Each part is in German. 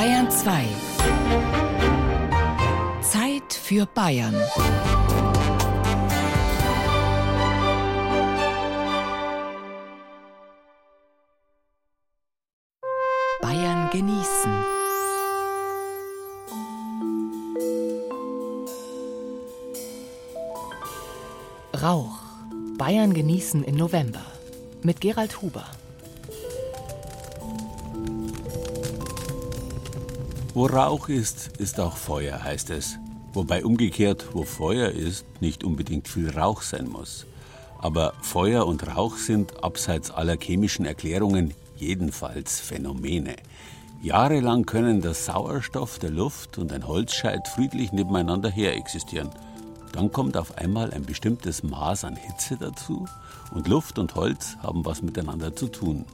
Bayern 2. Zeit für Bayern. Bayern genießen. Rauch. Bayern genießen im November. Mit Gerald Huber. Wo Rauch ist, ist auch Feuer, heißt es. Wobei umgekehrt, wo Feuer ist, nicht unbedingt viel Rauch sein muss. Aber Feuer und Rauch sind, abseits aller chemischen Erklärungen, jedenfalls Phänomene. Jahrelang können der Sauerstoff der Luft und ein Holzscheit friedlich nebeneinander her existieren. Dann kommt auf einmal ein bestimmtes Maß an Hitze dazu und Luft und Holz haben was miteinander zu tun.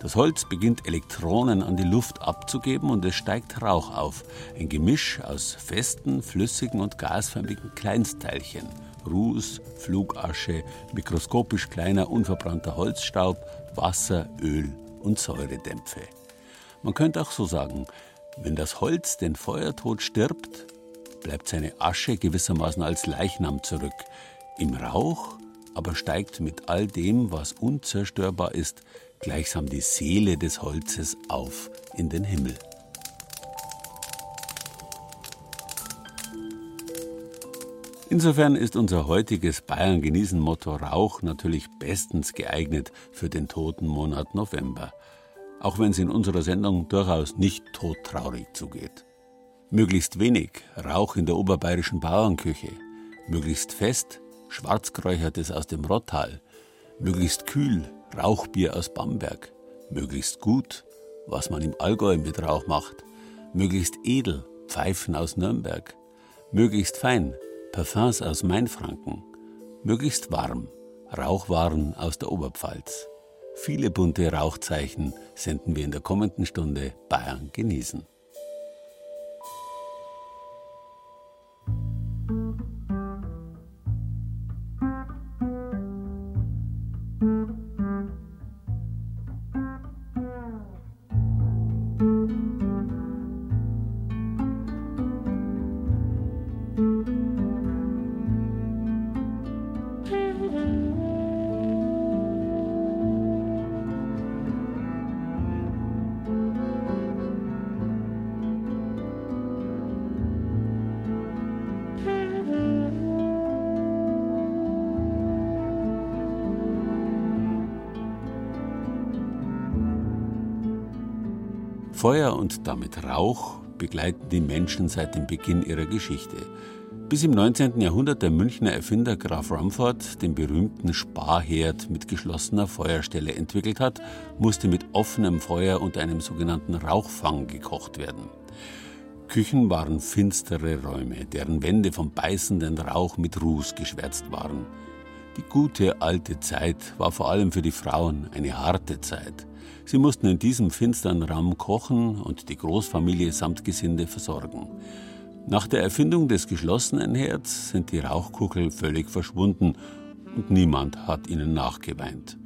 Das Holz beginnt Elektronen an die Luft abzugeben und es steigt Rauch auf. Ein Gemisch aus festen, flüssigen und gasförmigen Kleinstteilchen. Ruß, Flugasche, mikroskopisch kleiner unverbrannter Holzstaub, Wasser, Öl und Säuredämpfe. Man könnte auch so sagen, wenn das Holz den Feuertod stirbt, bleibt seine Asche gewissermaßen als Leichnam zurück. Im Rauch aber steigt mit all dem, was unzerstörbar ist, gleichsam die Seele des Holzes auf in den Himmel. Insofern ist unser heutiges Bayern genießen Motto Rauch natürlich bestens geeignet für den toten Monat November, auch wenn es in unserer Sendung durchaus nicht todtraurig zugeht. Möglichst wenig Rauch in der oberbayerischen Bauernküche, möglichst fest Schwarzkräuchertes aus dem Rottal, möglichst kühl Rauchbier aus Bamberg, möglichst gut, was man im Allgäu mit Rauch macht, möglichst edel, Pfeifen aus Nürnberg, möglichst fein, Parfums aus Mainfranken, möglichst warm, Rauchwaren aus der Oberpfalz. Viele bunte Rauchzeichen senden wir in der kommenden Stunde Bayern genießen. Feuer und damit Rauch begleiten die Menschen seit dem Beginn ihrer Geschichte. Bis im 19. Jahrhundert der Münchner Erfinder Graf Rumford den berühmten Sparherd mit geschlossener Feuerstelle entwickelt hat, musste mit offenem Feuer und einem sogenannten Rauchfang gekocht werden. Küchen waren finstere Räume, deren Wände vom beißenden Rauch mit Ruß geschwärzt waren. Die gute alte Zeit war vor allem für die Frauen eine harte Zeit. Sie mussten in diesem finsteren Raum kochen und die Großfamilie samt Gesinde versorgen. Nach der Erfindung des geschlossenen Herz sind die Rauchkugeln völlig verschwunden und niemand hat ihnen nachgeweint.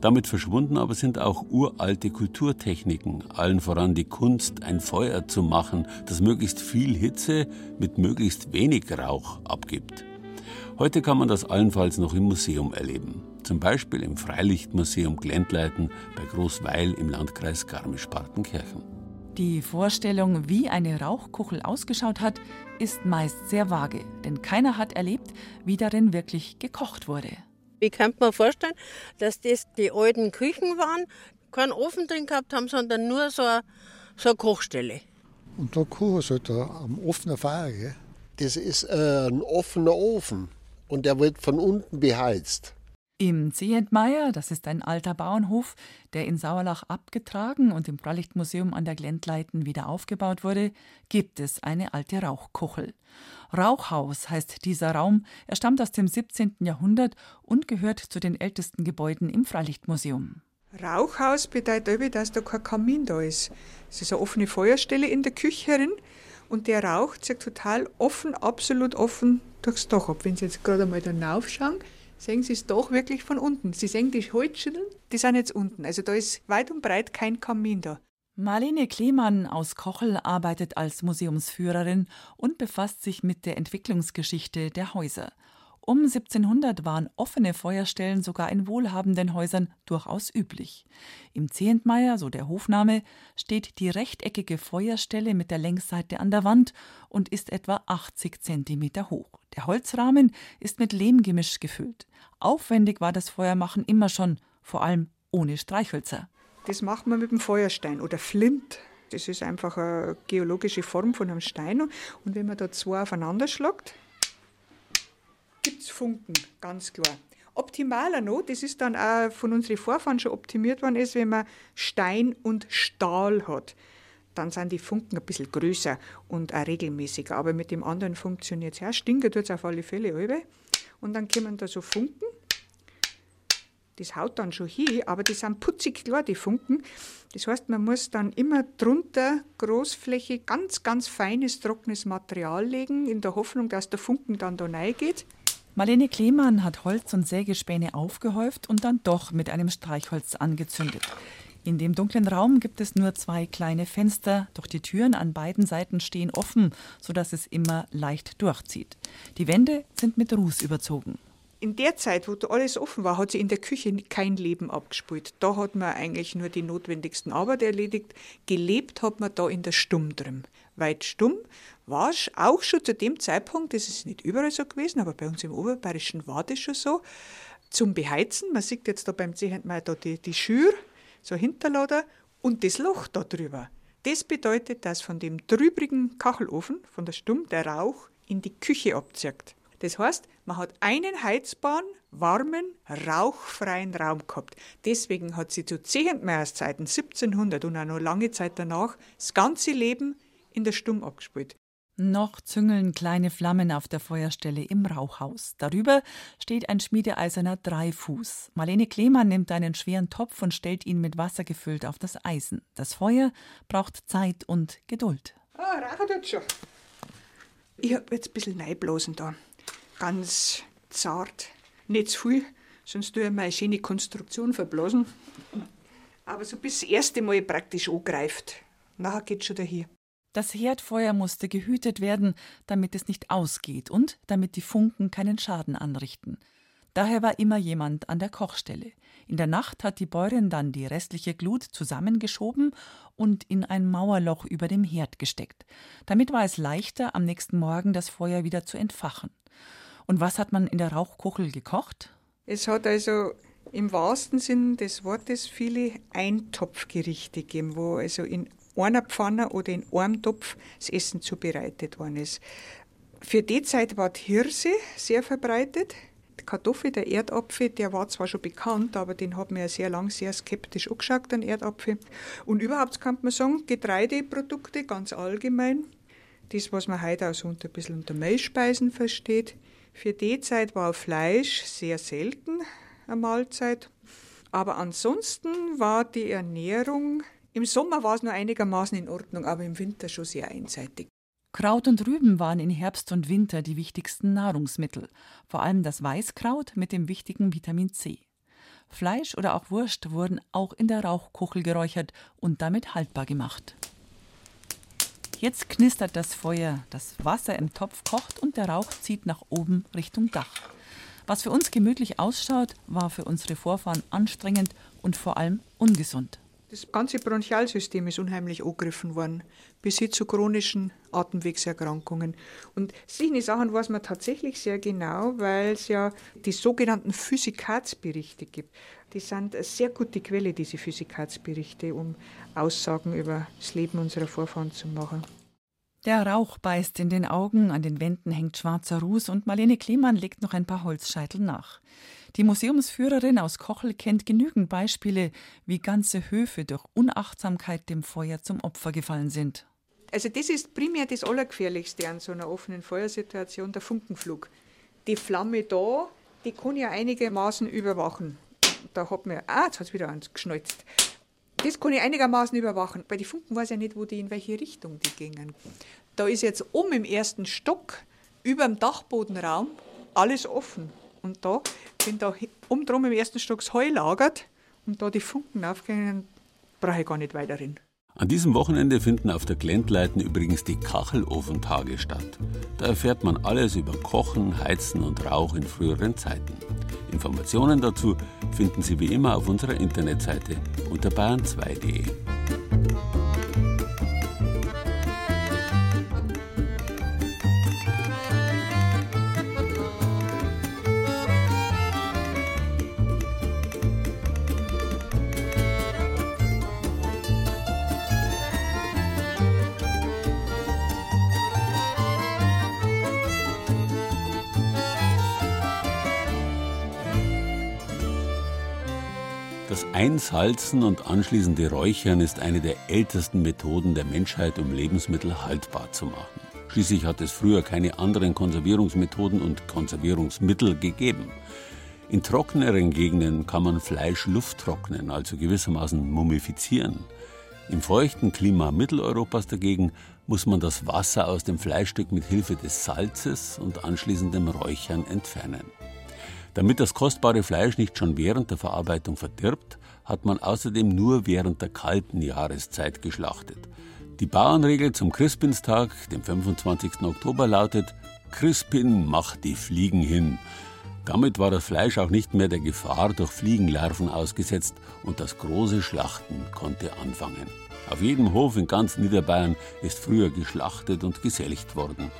Damit verschwunden aber sind auch uralte Kulturtechniken, allen voran die Kunst, ein Feuer zu machen, das möglichst viel Hitze mit möglichst wenig Rauch abgibt. Heute kann man das allenfalls noch im Museum erleben. Zum Beispiel im Freilichtmuseum Glendleiten bei Großweil im Landkreis Garmisch-Partenkirchen. Die Vorstellung, wie eine Rauchkuchel ausgeschaut hat, ist meist sehr vage, denn keiner hat erlebt, wie darin wirklich gekocht wurde. Wie kann man vorstellen, dass das die alten Küchen waren, keinen Ofen drin gehabt haben, sondern nur so eine, so eine Kochstelle. Und da kochen sie da am offenen Feuer. Gell? Das ist ein offener Ofen und der wird von unten beheizt. Im Zehentmeier, das ist ein alter Bauernhof, der in Sauerlach abgetragen und im Freilichtmuseum an der Glendleiten wieder aufgebaut wurde, gibt es eine alte Rauchkuchel. Rauchhaus heißt dieser Raum, er stammt aus dem 17. Jahrhundert und gehört zu den ältesten Gebäuden im Freilichtmuseum. Rauchhaus bedeutet, dass da kein Kamin da ist. Es ist eine offene Feuerstelle in der Küche herin und der Rauch zieht total offen, absolut offen durchs Dach ab. Wenn Sie jetzt gerade einmal da raufschauen, sehen Sie es doch wirklich von unten. Sie sehen die Holzschütteln, die sind jetzt unten. Also da ist weit und breit kein Kamin da. Marlene Klemann aus Kochel arbeitet als Museumsführerin und befasst sich mit der Entwicklungsgeschichte der Häuser. Um 1700 waren offene Feuerstellen sogar in wohlhabenden Häusern durchaus üblich. Im Zehentmeier, so der Hofname, steht die rechteckige Feuerstelle mit der Längsseite an der Wand und ist etwa 80 Zentimeter hoch. Der Holzrahmen ist mit Lehmgemisch gefüllt. Aufwendig war das Feuermachen immer schon, vor allem ohne Streichhölzer. Das macht man mit dem Feuerstein oder Flint. Das ist einfach eine geologische Form von einem Stein. Und wenn man da zwei aufeinander schlagt, gibt es Funken, ganz klar. Optimaler noch, das ist dann auch von unseren Vorfahren schon optimiert worden, ist, wenn man Stein und Stahl hat. Dann sind die Funken ein bisschen größer und auch regelmäßiger. Aber mit dem anderen funktioniert es ja. Stinken tut es auf alle Fälle halbe. Und dann kommen da so Funken das haut dann schon hin, aber die sind putzig klar, die Funken. Das heißt, man muss dann immer drunter großflächig ganz, ganz feines, trockenes Material legen, in der Hoffnung, dass der Funken dann da reingeht. Marlene Klemann hat Holz und Sägespäne aufgehäuft und dann doch mit einem Streichholz angezündet. In dem dunklen Raum gibt es nur zwei kleine Fenster, doch die Türen an beiden Seiten stehen offen, sodass es immer leicht durchzieht. Die Wände sind mit Ruß überzogen in der Zeit, wo alles offen war, hat sich in der Küche kein Leben abgespielt. Da hat man eigentlich nur die notwendigsten Arbeit erledigt. Gelebt hat man da in der Stumm drin. Weit stumm war auch schon zu dem Zeitpunkt, das ist nicht überall so gewesen, aber bei uns im Oberbayerischen war das schon so, zum Beheizen. Man sieht jetzt da beim Zehentmeier da die, die Schür, so Hinterlader und das Loch da drüber. Das bedeutet, dass von dem trübrigen Kachelofen, von der Stumm, der Rauch in die Küche abzieht. Das heißt, man hat einen heizbaren, warmen, rauchfreien Raum gehabt. Deswegen hat sie zu Zehentmeierszeiten 1700 und auch noch lange Zeit danach das ganze Leben in der Stumm abgespielt. Noch züngeln kleine Flammen auf der Feuerstelle im Rauchhaus. Darüber steht ein schmiedeeiserner Dreifuß. Marlene Klemann nimmt einen schweren Topf und stellt ihn mit Wasser gefüllt auf das Eisen. Das Feuer braucht Zeit und Geduld. Ah, rauchen tut schon. Ich hab jetzt ein bisschen Neiblosen da ganz zart, nicht zu viel, sonst tue ich meine schöne Konstruktion verblasen. Aber so bis das erste Mal praktisch angreift. Nachher geht schon dahin. Das Herdfeuer musste gehütet werden, damit es nicht ausgeht und damit die Funken keinen Schaden anrichten. Daher war immer jemand an der Kochstelle. In der Nacht hat die Bäuerin dann die restliche Glut zusammengeschoben und in ein Mauerloch über dem Herd gesteckt. Damit war es leichter, am nächsten Morgen das Feuer wieder zu entfachen. Und was hat man in der Rauchkuchel gekocht? Es hat also im wahrsten Sinn des Wortes viele Eintopfgerichte gegeben, wo also in einer Pfanne oder in einem Topf das Essen zubereitet worden ist. Für die Zeit war die Hirse sehr verbreitet. Die Kartoffel, der Erdapfel, der war zwar schon bekannt, aber den hat man ja sehr lang sehr skeptisch angeschaut, den Erdapfel. Und überhaupt kann man sagen, Getreideprodukte ganz allgemein, das, was man heute auch so ein bisschen unter Mehlspeisen versteht, für die Zeit war Fleisch sehr selten eine Mahlzeit. Aber ansonsten war die Ernährung, im Sommer war es nur einigermaßen in Ordnung, aber im Winter schon sehr einseitig. Kraut und Rüben waren in Herbst und Winter die wichtigsten Nahrungsmittel, vor allem das Weißkraut mit dem wichtigen Vitamin C. Fleisch oder auch Wurst wurden auch in der Rauchkuchel geräuchert und damit haltbar gemacht. Jetzt knistert das Feuer, das Wasser im Topf kocht und der Rauch zieht nach oben Richtung Dach. Was für uns gemütlich ausschaut, war für unsere Vorfahren anstrengend und vor allem ungesund. Das ganze Bronchialsystem ist unheimlich angegriffen worden, bis hin zu chronischen Atemwegserkrankungen. Und solche Sachen weiß man tatsächlich sehr genau, weil es ja die sogenannten Physikatsberichte gibt. Die sind eine sehr gute Quelle, diese Physikatsberichte, um Aussagen über das Leben unserer Vorfahren zu machen. Der Rauch beißt in den Augen, an den Wänden hängt schwarzer Ruß und Marlene Klemann legt noch ein paar Holzscheitel nach. Die Museumsführerin aus Kochel kennt genügend Beispiele, wie ganze Höfe durch Unachtsamkeit dem Feuer zum Opfer gefallen sind. Also das ist primär das Allergefährlichste an so einer offenen Feuersituation, der Funkenflug. Die Flamme da, die kann ja einigermaßen überwachen. Da hat man, ah, jetzt hat es wieder eins geschnalzt. Das kann ich einigermaßen überwachen. Bei den Funken weiß ich nicht, wo die, in welche Richtung die gingen. Da ist jetzt oben im ersten Stock, über dem Dachbodenraum, alles offen. Und da, wenn da oben drum im ersten Stock das Heu lagert und da die Funken aufgehen, brauche ich gar nicht weiter hin. An diesem Wochenende finden auf der Glentleiten übrigens die Kachelofentage statt. Da erfährt man alles über Kochen, Heizen und Rauch in früheren Zeiten. Informationen dazu finden Sie wie immer auf unserer Internetseite unter bayern2.de. Einsalzen und anschließende Räuchern ist eine der ältesten Methoden der Menschheit, um Lebensmittel haltbar zu machen. Schließlich hat es früher keine anderen Konservierungsmethoden und Konservierungsmittel gegeben. In trockeneren Gegenden kann man Fleisch lufttrocknen, also gewissermaßen mumifizieren. Im feuchten Klima Mitteleuropas dagegen muss man das Wasser aus dem Fleischstück mit Hilfe des Salzes und anschließendem Räuchern entfernen. Damit das kostbare Fleisch nicht schon während der Verarbeitung verdirbt, hat man außerdem nur während der kalten Jahreszeit geschlachtet. Die Bauernregel zum Crispinstag, dem 25. Oktober, lautet: Crispin macht die Fliegen hin. Damit war das Fleisch auch nicht mehr der Gefahr durch Fliegenlarven ausgesetzt und das große Schlachten konnte anfangen. Auf jedem Hof in ganz Niederbayern ist früher geschlachtet und geselcht worden.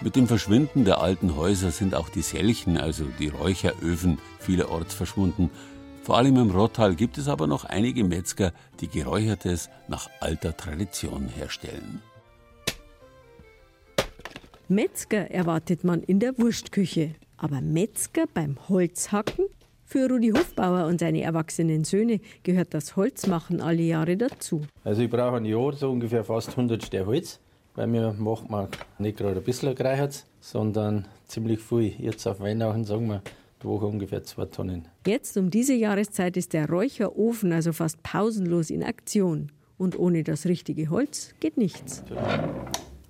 Mit dem Verschwinden der alten Häuser sind auch die Selchen, also die Räucheröfen, vielerorts verschwunden. Vor allem im Rottal gibt es aber noch einige Metzger, die Geräuchertes nach alter Tradition herstellen. Metzger erwartet man in der Wurstküche, aber Metzger beim Holzhacken? Für Rudi Hofbauer und seine erwachsenen Söhne gehört das Holzmachen alle Jahre dazu. Also ich brauche ein Jahr so ungefähr fast 100 Sterne Holz weil mir macht man nicht gerade ein bisschen gereichert, sondern ziemlich viel. Jetzt auf Weihnachten sagen wir die Woche ungefähr zwei Tonnen. Jetzt um diese Jahreszeit ist der Räucherofen also fast pausenlos in Aktion. Und ohne das richtige Holz geht nichts.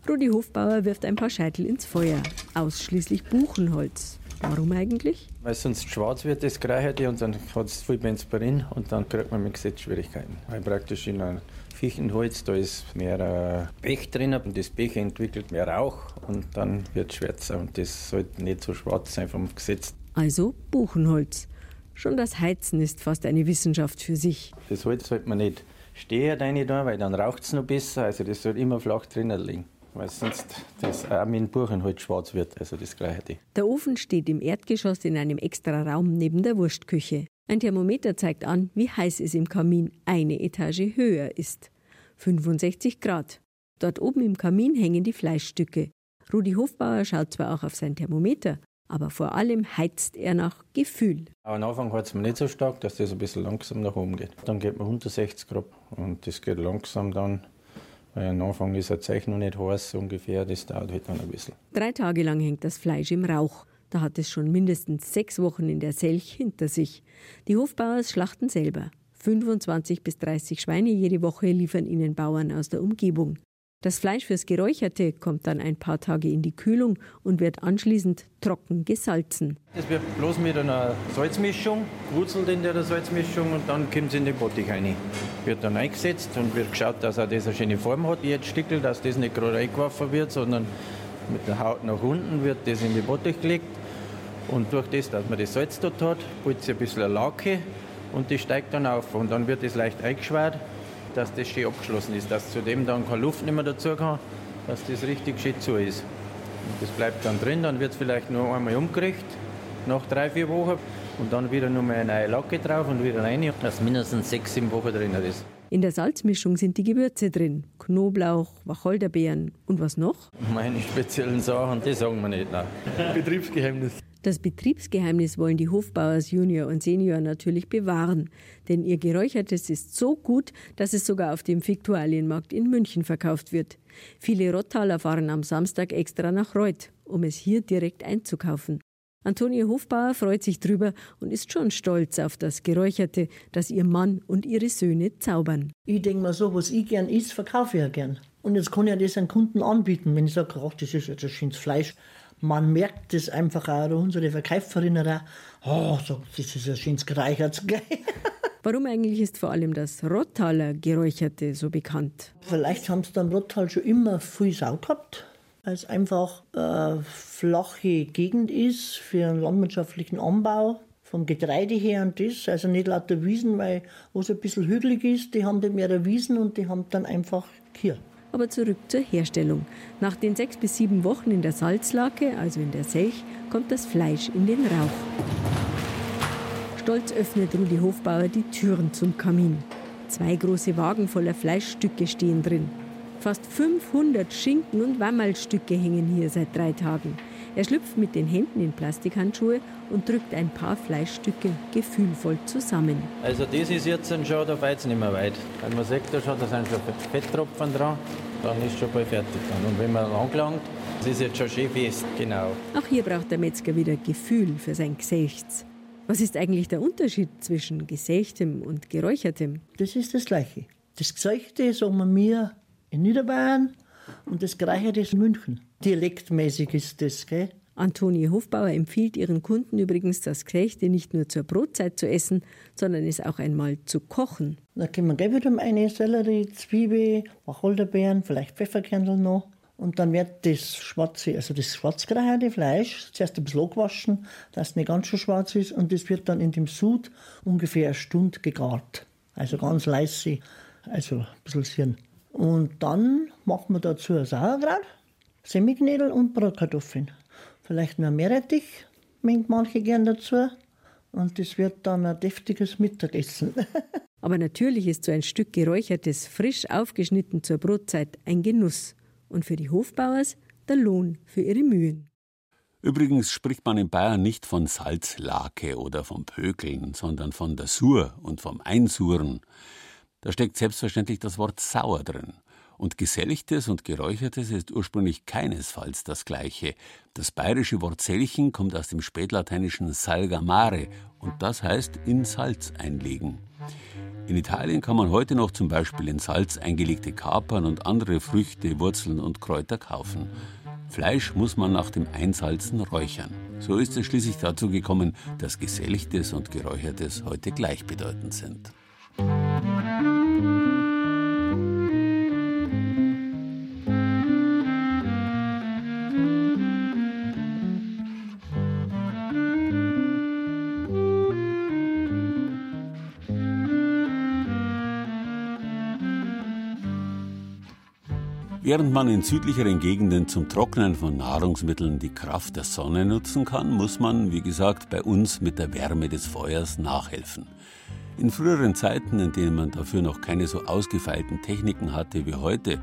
Rudi Hofbauer wirft ein paar Scheitel ins Feuer. Ausschließlich Buchenholz. Warum eigentlich? Weil sonst schwarz wird das Gereicherte und dann hat es viel Benzperin und dann kriegt man mit Gesetz Schwierigkeiten. Weil praktisch in einem Fichtenholz, da ist mehr äh, Pech drin und das Pech entwickelt mehr Rauch und dann wird es schwärzer und das sollte nicht so schwarz sein vom Gesetz. Also Buchenholz. Schon das Heizen ist fast eine Wissenschaft für sich. Das Holz sollte man nicht stehen rein da, weil dann raucht es noch besser. Also das soll immer flach drinnen liegen. Weil sonst das auch mit dem Buchenholz schwarz wird, also das Gleiche. Der Ofen steht im Erdgeschoss in einem extra Raum neben der Wurstküche. Ein Thermometer zeigt an, wie heiß es im Kamin eine Etage höher ist. 65 Grad. Dort oben im Kamin hängen die Fleischstücke. Rudi Hofbauer schaut zwar auch auf sein Thermometer, aber vor allem heizt er nach Gefühl. Am Anfang heizt man nicht so stark, dass das ein bisschen langsam nach oben geht. Dann geht man 160 Grad und das geht langsam dann. Weil am Anfang ist ein Zeichen noch nicht heiß ungefähr, das dauert halt dann ein bisschen. Drei Tage lang hängt das Fleisch im Rauch. Da hat es schon mindestens sechs Wochen in der Selch hinter sich. Die Hofbauers schlachten selber. 25 bis 30 Schweine jede Woche liefern ihnen Bauern aus der Umgebung. Das Fleisch fürs Geräucherte kommt dann ein paar Tage in die Kühlung und wird anschließend trocken gesalzen. Es wird bloß mit einer Salzmischung, wurzelt in der Salzmischung und dann kommt es in den Bottich rein. Wird dann eingesetzt und wird geschaut, dass er das eine schöne Form hat, jetzt Stickel, dass das nicht gerade eingeworfen wird, sondern mit der Haut nach unten wird das in die Bottich gelegt. Und durch das, dass man das Salz dort hat, bildet sich ein bisschen eine Lake und die steigt dann auf. Und dann wird es leicht eingeschwert, dass das schön abgeschlossen ist, dass zudem dann keine Luft nicht mehr dazu kann, dass das richtig schön zu ist. Und das bleibt dann drin, dann wird es vielleicht nur einmal umgerichtet, nach drei, vier Wochen. Und dann wieder nur mal eine neue Lacke drauf und wieder rein, dass mindestens sechs, sieben Wochen drin ist. In der Salzmischung sind die Gewürze drin. Knoblauch, Wacholderbeeren und was noch? Meine speziellen Sachen, die sagen wir nicht. Nein. Betriebsgeheimnis. Das Betriebsgeheimnis wollen die Hofbauers Junior und Senior natürlich bewahren, denn ihr Geräuchertes ist so gut, dass es sogar auf dem Viktualienmarkt in München verkauft wird. Viele Rottaler fahren am Samstag extra nach Reuth, um es hier direkt einzukaufen. Antonie Hofbauer freut sich drüber und ist schon stolz auf das Geräucherte, das ihr Mann und ihre Söhne zaubern. Ich denke mal so, was ich gern isst, verkaufe ich ja gern. Und jetzt kann ich das an Kunden anbieten, wenn ich sage, ach, das ist jetzt ein schönes Fleisch. Man merkt das einfach auch, unsere Verkäuferinnen auch, oh, so, das ist ein schönes gereichertes Warum eigentlich ist vor allem das Rottaler Geräucherte so bekannt? Vielleicht haben sie da im Rottal schon immer viel Sau gehabt, weil es einfach eine flache Gegend ist für einen landwirtschaftlichen Anbau. Vom Getreide her und das, also nicht lauter Wiesen, weil wo es ein bisschen hügelig ist, die haben dann mehr Wiesen und die haben dann einfach hier. Aber zurück zur Herstellung. Nach den sechs bis sieben Wochen in der Salzlake, also in der Selch, kommt das Fleisch in den Rauch. Stolz öffnet Rudi Hofbauer die Türen zum Kamin. Zwei große Wagen voller Fleischstücke stehen drin. Fast 500 Schinken und Wammerlstücke hängen hier seit drei Tagen. Er schlüpft mit den Händen in Plastikhandschuhe und drückt ein paar Fleischstücke gefühlvoll zusammen. Also das ist jetzt schon, da fällt nicht mehr weit. Wenn man sieht, da, schon, da sind schon Fetttropfen dran, dann ist schon bald fertig. Und wenn man angelangt, das ist jetzt schon schön fest, genau. Auch hier braucht der Metzger wieder Gefühl für sein Gesichts. Was ist eigentlich der Unterschied zwischen gesächtem und geräuchertem? Das ist das Gleiche. Das Gesächte sagen wir mir in Niederbayern und das Geräucherte ist in München. Dialektmäßig ist das, gell? Antonie Hofbauer empfiehlt ihren Kunden übrigens, das Gesächte nicht nur zur Brotzeit zu essen, sondern es auch einmal zu kochen. Da können wir gleich wieder eine Sellerie, Zwiebel, Wacholderbeeren, vielleicht Pfefferkernel noch. Und dann wird das schwarze, also das schwarzgereichte Fleisch zuerst ein bisschen angewaschen, dass es nicht ganz so schwarz ist. Und das wird dann in dem Sud ungefähr eine Stunde gegart. Also ganz leise, also ein bisschen Hirn. Und dann macht man dazu ein Sauerkraut, Semiknädel und Bratkartoffeln. Vielleicht noch Meerrettich, mengt manche gern dazu. Und das wird dann ein deftiges Mittagessen. Aber natürlich ist so ein Stück geräuchertes, frisch aufgeschnitten zur Brotzeit ein Genuss und für die Hofbauers der Lohn für ihre Mühen. Übrigens spricht man in Bayern nicht von Salzlake oder vom Pökeln, sondern von der Sur und vom Einsuren. Da steckt selbstverständlich das Wort sauer drin. Und Geselchtes und Geräuchertes ist ursprünglich keinesfalls das gleiche. Das bayerische Wort Selchen kommt aus dem spätlateinischen salgamare und das heißt in Salz einlegen. In Italien kann man heute noch zum Beispiel in Salz eingelegte Kapern und andere Früchte, Wurzeln und Kräuter kaufen. Fleisch muss man nach dem Einsalzen räuchern. So ist es schließlich dazu gekommen, dass Geselchtes und Geräuchertes heute gleichbedeutend sind. Während man in südlicheren Gegenden zum Trocknen von Nahrungsmitteln die Kraft der Sonne nutzen kann, muss man, wie gesagt, bei uns mit der Wärme des Feuers nachhelfen. In früheren Zeiten, in denen man dafür noch keine so ausgefeilten Techniken hatte wie heute,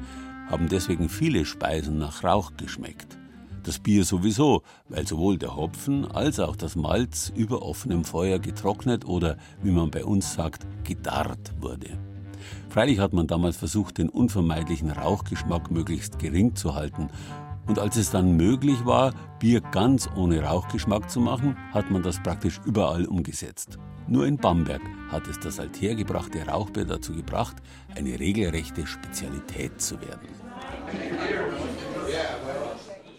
haben deswegen viele Speisen nach Rauch geschmeckt. Das Bier sowieso, weil sowohl der Hopfen als auch das Malz über offenem Feuer getrocknet oder, wie man bei uns sagt, gedarrt wurde. Freilich hat man damals versucht, den unvermeidlichen Rauchgeschmack möglichst gering zu halten. Und als es dann möglich war, Bier ganz ohne Rauchgeschmack zu machen, hat man das praktisch überall umgesetzt. Nur in Bamberg hat es das althergebrachte Rauchbier dazu gebracht, eine regelrechte Spezialität zu werden.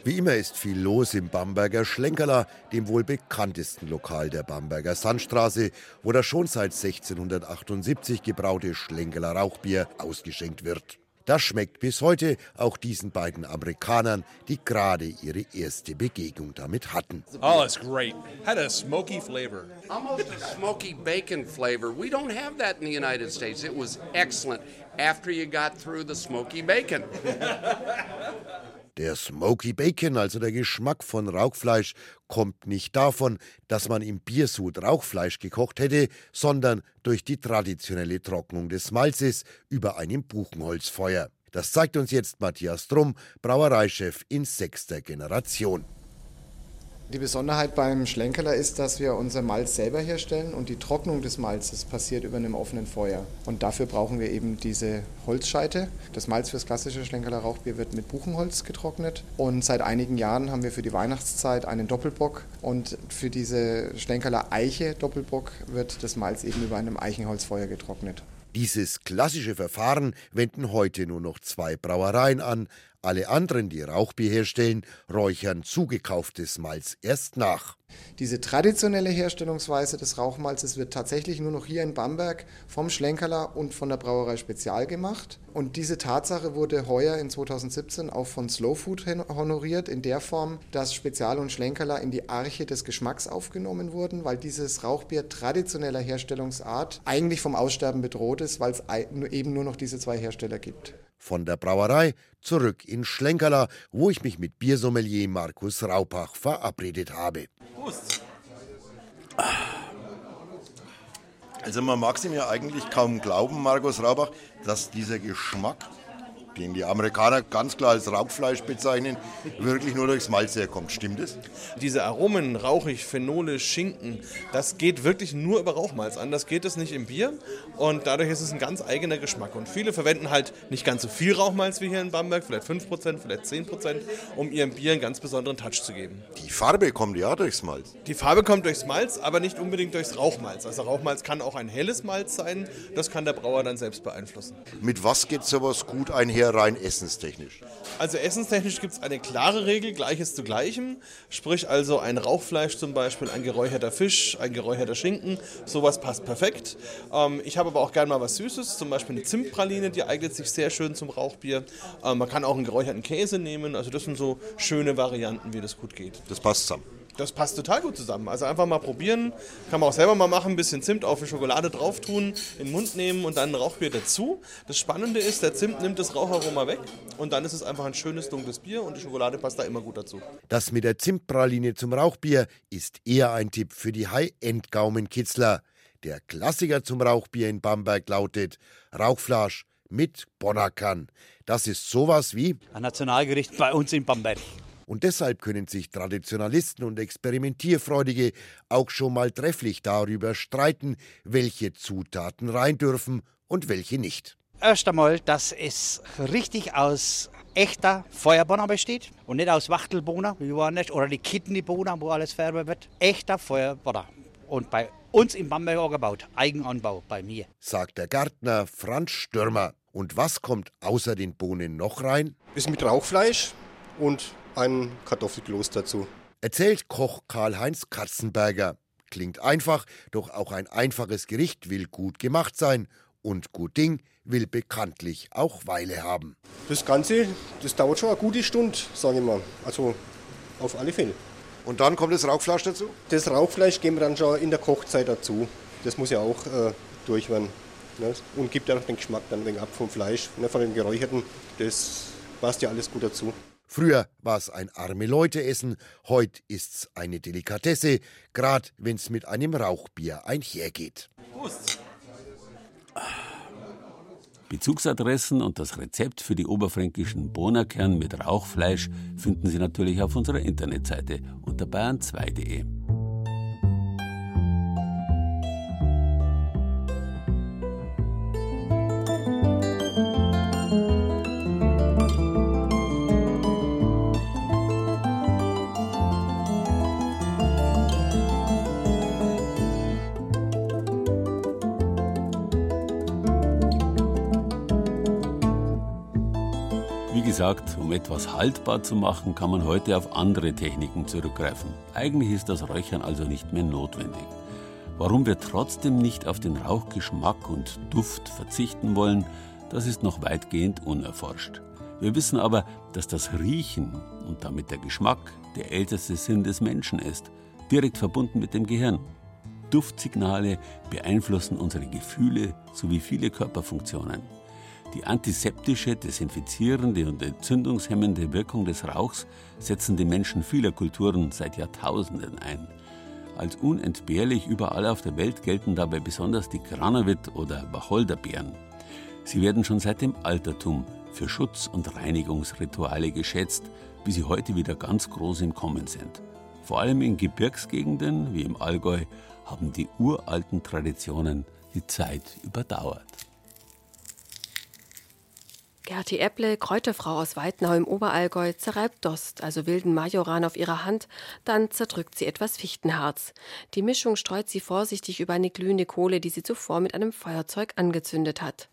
Wie immer ist viel los im Bamberger Schlenkerler, dem wohl bekanntesten Lokal der Bamberger Sandstraße, wo das schon seit 1678 gebraute Schlenkerler Rauchbier ausgeschenkt wird. Das schmeckt bis heute auch diesen beiden Amerikanern, die gerade ihre erste Begegnung damit hatten. Oh, it's great. Had a smoky flavor. Almost a smoky bacon flavor. We don't have that in the United States. It was excellent after you got through the smoky bacon. Der Smoky Bacon, also der Geschmack von Rauchfleisch, kommt nicht davon, dass man im Biersud Rauchfleisch gekocht hätte, sondern durch die traditionelle Trocknung des Malzes über einem Buchenholzfeuer. Das zeigt uns jetzt Matthias Drum, Brauereichef in sechster Generation. Die Besonderheit beim Schlenkerler ist, dass wir unser Malz selber herstellen und die Trocknung des Malzes passiert über einem offenen Feuer. Und dafür brauchen wir eben diese Holzscheite. Das Malz fürs klassische Schlenkerler Rauchbier wird mit Buchenholz getrocknet. Und seit einigen Jahren haben wir für die Weihnachtszeit einen Doppelbock. Und für diese Schlenkerler Eiche Doppelbock wird das Malz eben über einem Eichenholzfeuer getrocknet. Dieses klassische Verfahren wenden heute nur noch zwei Brauereien an, Alle anderen, die Rauchbier herstellen, räuchern zugekauftes Malz erst nach. Diese traditionelle Herstellungsweise des Rauchmalzes wird tatsächlich nur noch hier in Bamberg vom Schlenkerler und von der Brauerei Spezial gemacht. Und diese Tatsache wurde heuer in 2017 auch von Slow Food honoriert, in der Form, dass Spezial und Schlenkerler in die Arche des Geschmacks aufgenommen wurden, weil dieses Rauchbier traditioneller Herstellungsart eigentlich vom Aussterben bedroht ist, weil es eben nur noch diese zwei Hersteller gibt von der Brauerei zurück in Schlenkerla, wo ich mich mit Biersommelier Markus Raupach verabredet habe. Prost. Also man mag es ihm ja eigentlich kaum glauben, Markus Raubach, dass dieser Geschmack den die Amerikaner ganz klar als Rauchfleisch bezeichnen, wirklich nur durchs Malz herkommt. Stimmt es? Diese Aromen, rauchig, Phenole, Schinken, das geht wirklich nur über Rauchmalz an. Das geht es nicht im Bier und dadurch ist es ein ganz eigener Geschmack. Und viele verwenden halt nicht ganz so viel Rauchmalz wie hier in Bamberg, vielleicht 5%, vielleicht 10%, um ihrem Bier einen ganz besonderen Touch zu geben. Die Farbe kommt ja durchs Malz. Die Farbe kommt durchs Malz, aber nicht unbedingt durchs Rauchmalz. Also Rauchmalz kann auch ein helles Malz sein, das kann der Brauer dann selbst beeinflussen. Mit was geht sowas gut einher? Eher rein essenstechnisch? Also essenstechnisch gibt es eine klare Regel, Gleiches zu Gleichem. Sprich also ein Rauchfleisch zum Beispiel, ein geräucherter Fisch, ein geräucherter Schinken, sowas passt perfekt. Ähm, ich habe aber auch gerne mal was Süßes, zum Beispiel eine Zimtpraline, die eignet sich sehr schön zum Rauchbier. Ähm, man kann auch einen geräucherten Käse nehmen, also das sind so schöne Varianten, wie das gut geht. Das passt zusammen. Das passt total gut zusammen. Also einfach mal probieren. Kann man auch selber mal machen. Ein bisschen Zimt auf die Schokolade drauf tun, in den Mund nehmen und dann ein Rauchbier dazu. Das Spannende ist, der Zimt nimmt das Raucharoma weg und dann ist es einfach ein schönes dunkles Bier und die Schokolade passt da immer gut dazu. Das mit der Zimtpraline zum Rauchbier ist eher ein Tipp für die High-End-Gaumenkitzler. Der Klassiker zum Rauchbier in Bamberg lautet Rauchflasch mit Bonnakan. Das ist sowas wie ein Nationalgericht bei uns in Bamberg. Und deshalb können sich Traditionalisten und Experimentierfreudige auch schon mal trefflich darüber streiten, welche Zutaten rein dürfen und welche nicht. Erst einmal, dass es richtig aus echter Feuerbohnen besteht und nicht aus Wachtelbohnen, wie woanders, oder die Kidneybohnen, wo alles färber wird. Echter Feuerbohnen. Und bei uns im Bamberg auch gebaut. Eigenanbau bei mir. Sagt der Gärtner Franz Stürmer. Und was kommt außer den Bohnen noch rein? Ist mit Rauchfleisch und ein Kartoffelkloß dazu. Erzählt Koch Karl-Heinz Katzenberger. Klingt einfach, doch auch ein einfaches Gericht will gut gemacht sein. Und gut Ding will bekanntlich auch Weile haben. Das Ganze, das dauert schon eine gute Stunde, sage ich mal. Also auf alle Fälle. Und dann kommt das Rauchfleisch dazu? Das Rauchfleisch geben wir dann schon in der Kochzeit dazu. Das muss ja auch äh, durch werden. Ne? Und gibt ja noch den Geschmack dann wegen ab vom Fleisch, ne? von dem Geräucherten. Das passt ja alles gut dazu. Früher war es ein arme Leute-Essen, heute ist's eine Delikatesse, gerade wenn's mit einem Rauchbier einhergeht. Prost! Bezugsadressen und das Rezept für die oberfränkischen Bohnerkern mit Rauchfleisch finden Sie natürlich auf unserer Internetseite unter bayern2.de. gesagt, um etwas haltbar zu machen, kann man heute auf andere Techniken zurückgreifen. Eigentlich ist das Räuchern also nicht mehr notwendig. Warum wir trotzdem nicht auf den Rauchgeschmack und Duft verzichten wollen, das ist noch weitgehend unerforscht. Wir wissen aber, dass das Riechen und damit der Geschmack der älteste Sinn des Menschen ist, direkt verbunden mit dem Gehirn. Duftsignale beeinflussen unsere Gefühle sowie viele Körperfunktionen. Die antiseptische, desinfizierende und entzündungshemmende Wirkung des Rauchs setzen die Menschen vieler Kulturen seit Jahrtausenden ein. Als unentbehrlich überall auf der Welt gelten dabei besonders die Granavit- oder Wacholderbeeren. Sie werden schon seit dem Altertum für Schutz- und Reinigungsrituale geschätzt, wie sie heute wieder ganz groß im Kommen sind. Vor allem in Gebirgsgegenden wie im Allgäu haben die uralten Traditionen die Zeit überdauert. Gerti Epple, Kräuterfrau aus Weitenau im Oberallgäu, zerreibt Dost, also wilden Majoran, auf ihrer Hand, dann zerdrückt sie etwas Fichtenharz. Die Mischung streut sie vorsichtig über eine glühende Kohle, die sie zuvor mit einem Feuerzeug angezündet hat.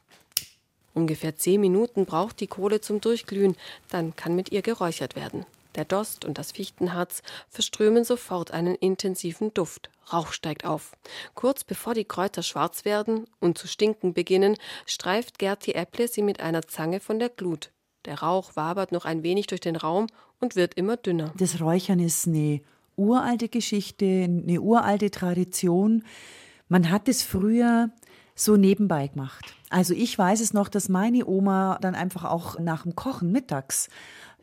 Ungefähr zehn Minuten braucht die Kohle zum Durchglühen, dann kann mit ihr geräuchert werden. Der Dost und das Fichtenharz verströmen sofort einen intensiven Duft. Rauch steigt auf. Kurz bevor die Kräuter schwarz werden und zu stinken beginnen, streift Gerti Äpple sie mit einer Zange von der Glut. Der Rauch wabert noch ein wenig durch den Raum und wird immer dünner. Das Räuchern ist eine uralte Geschichte, eine uralte Tradition. Man hat es früher so nebenbei gemacht. Also ich weiß es noch, dass meine Oma dann einfach auch nach dem Kochen mittags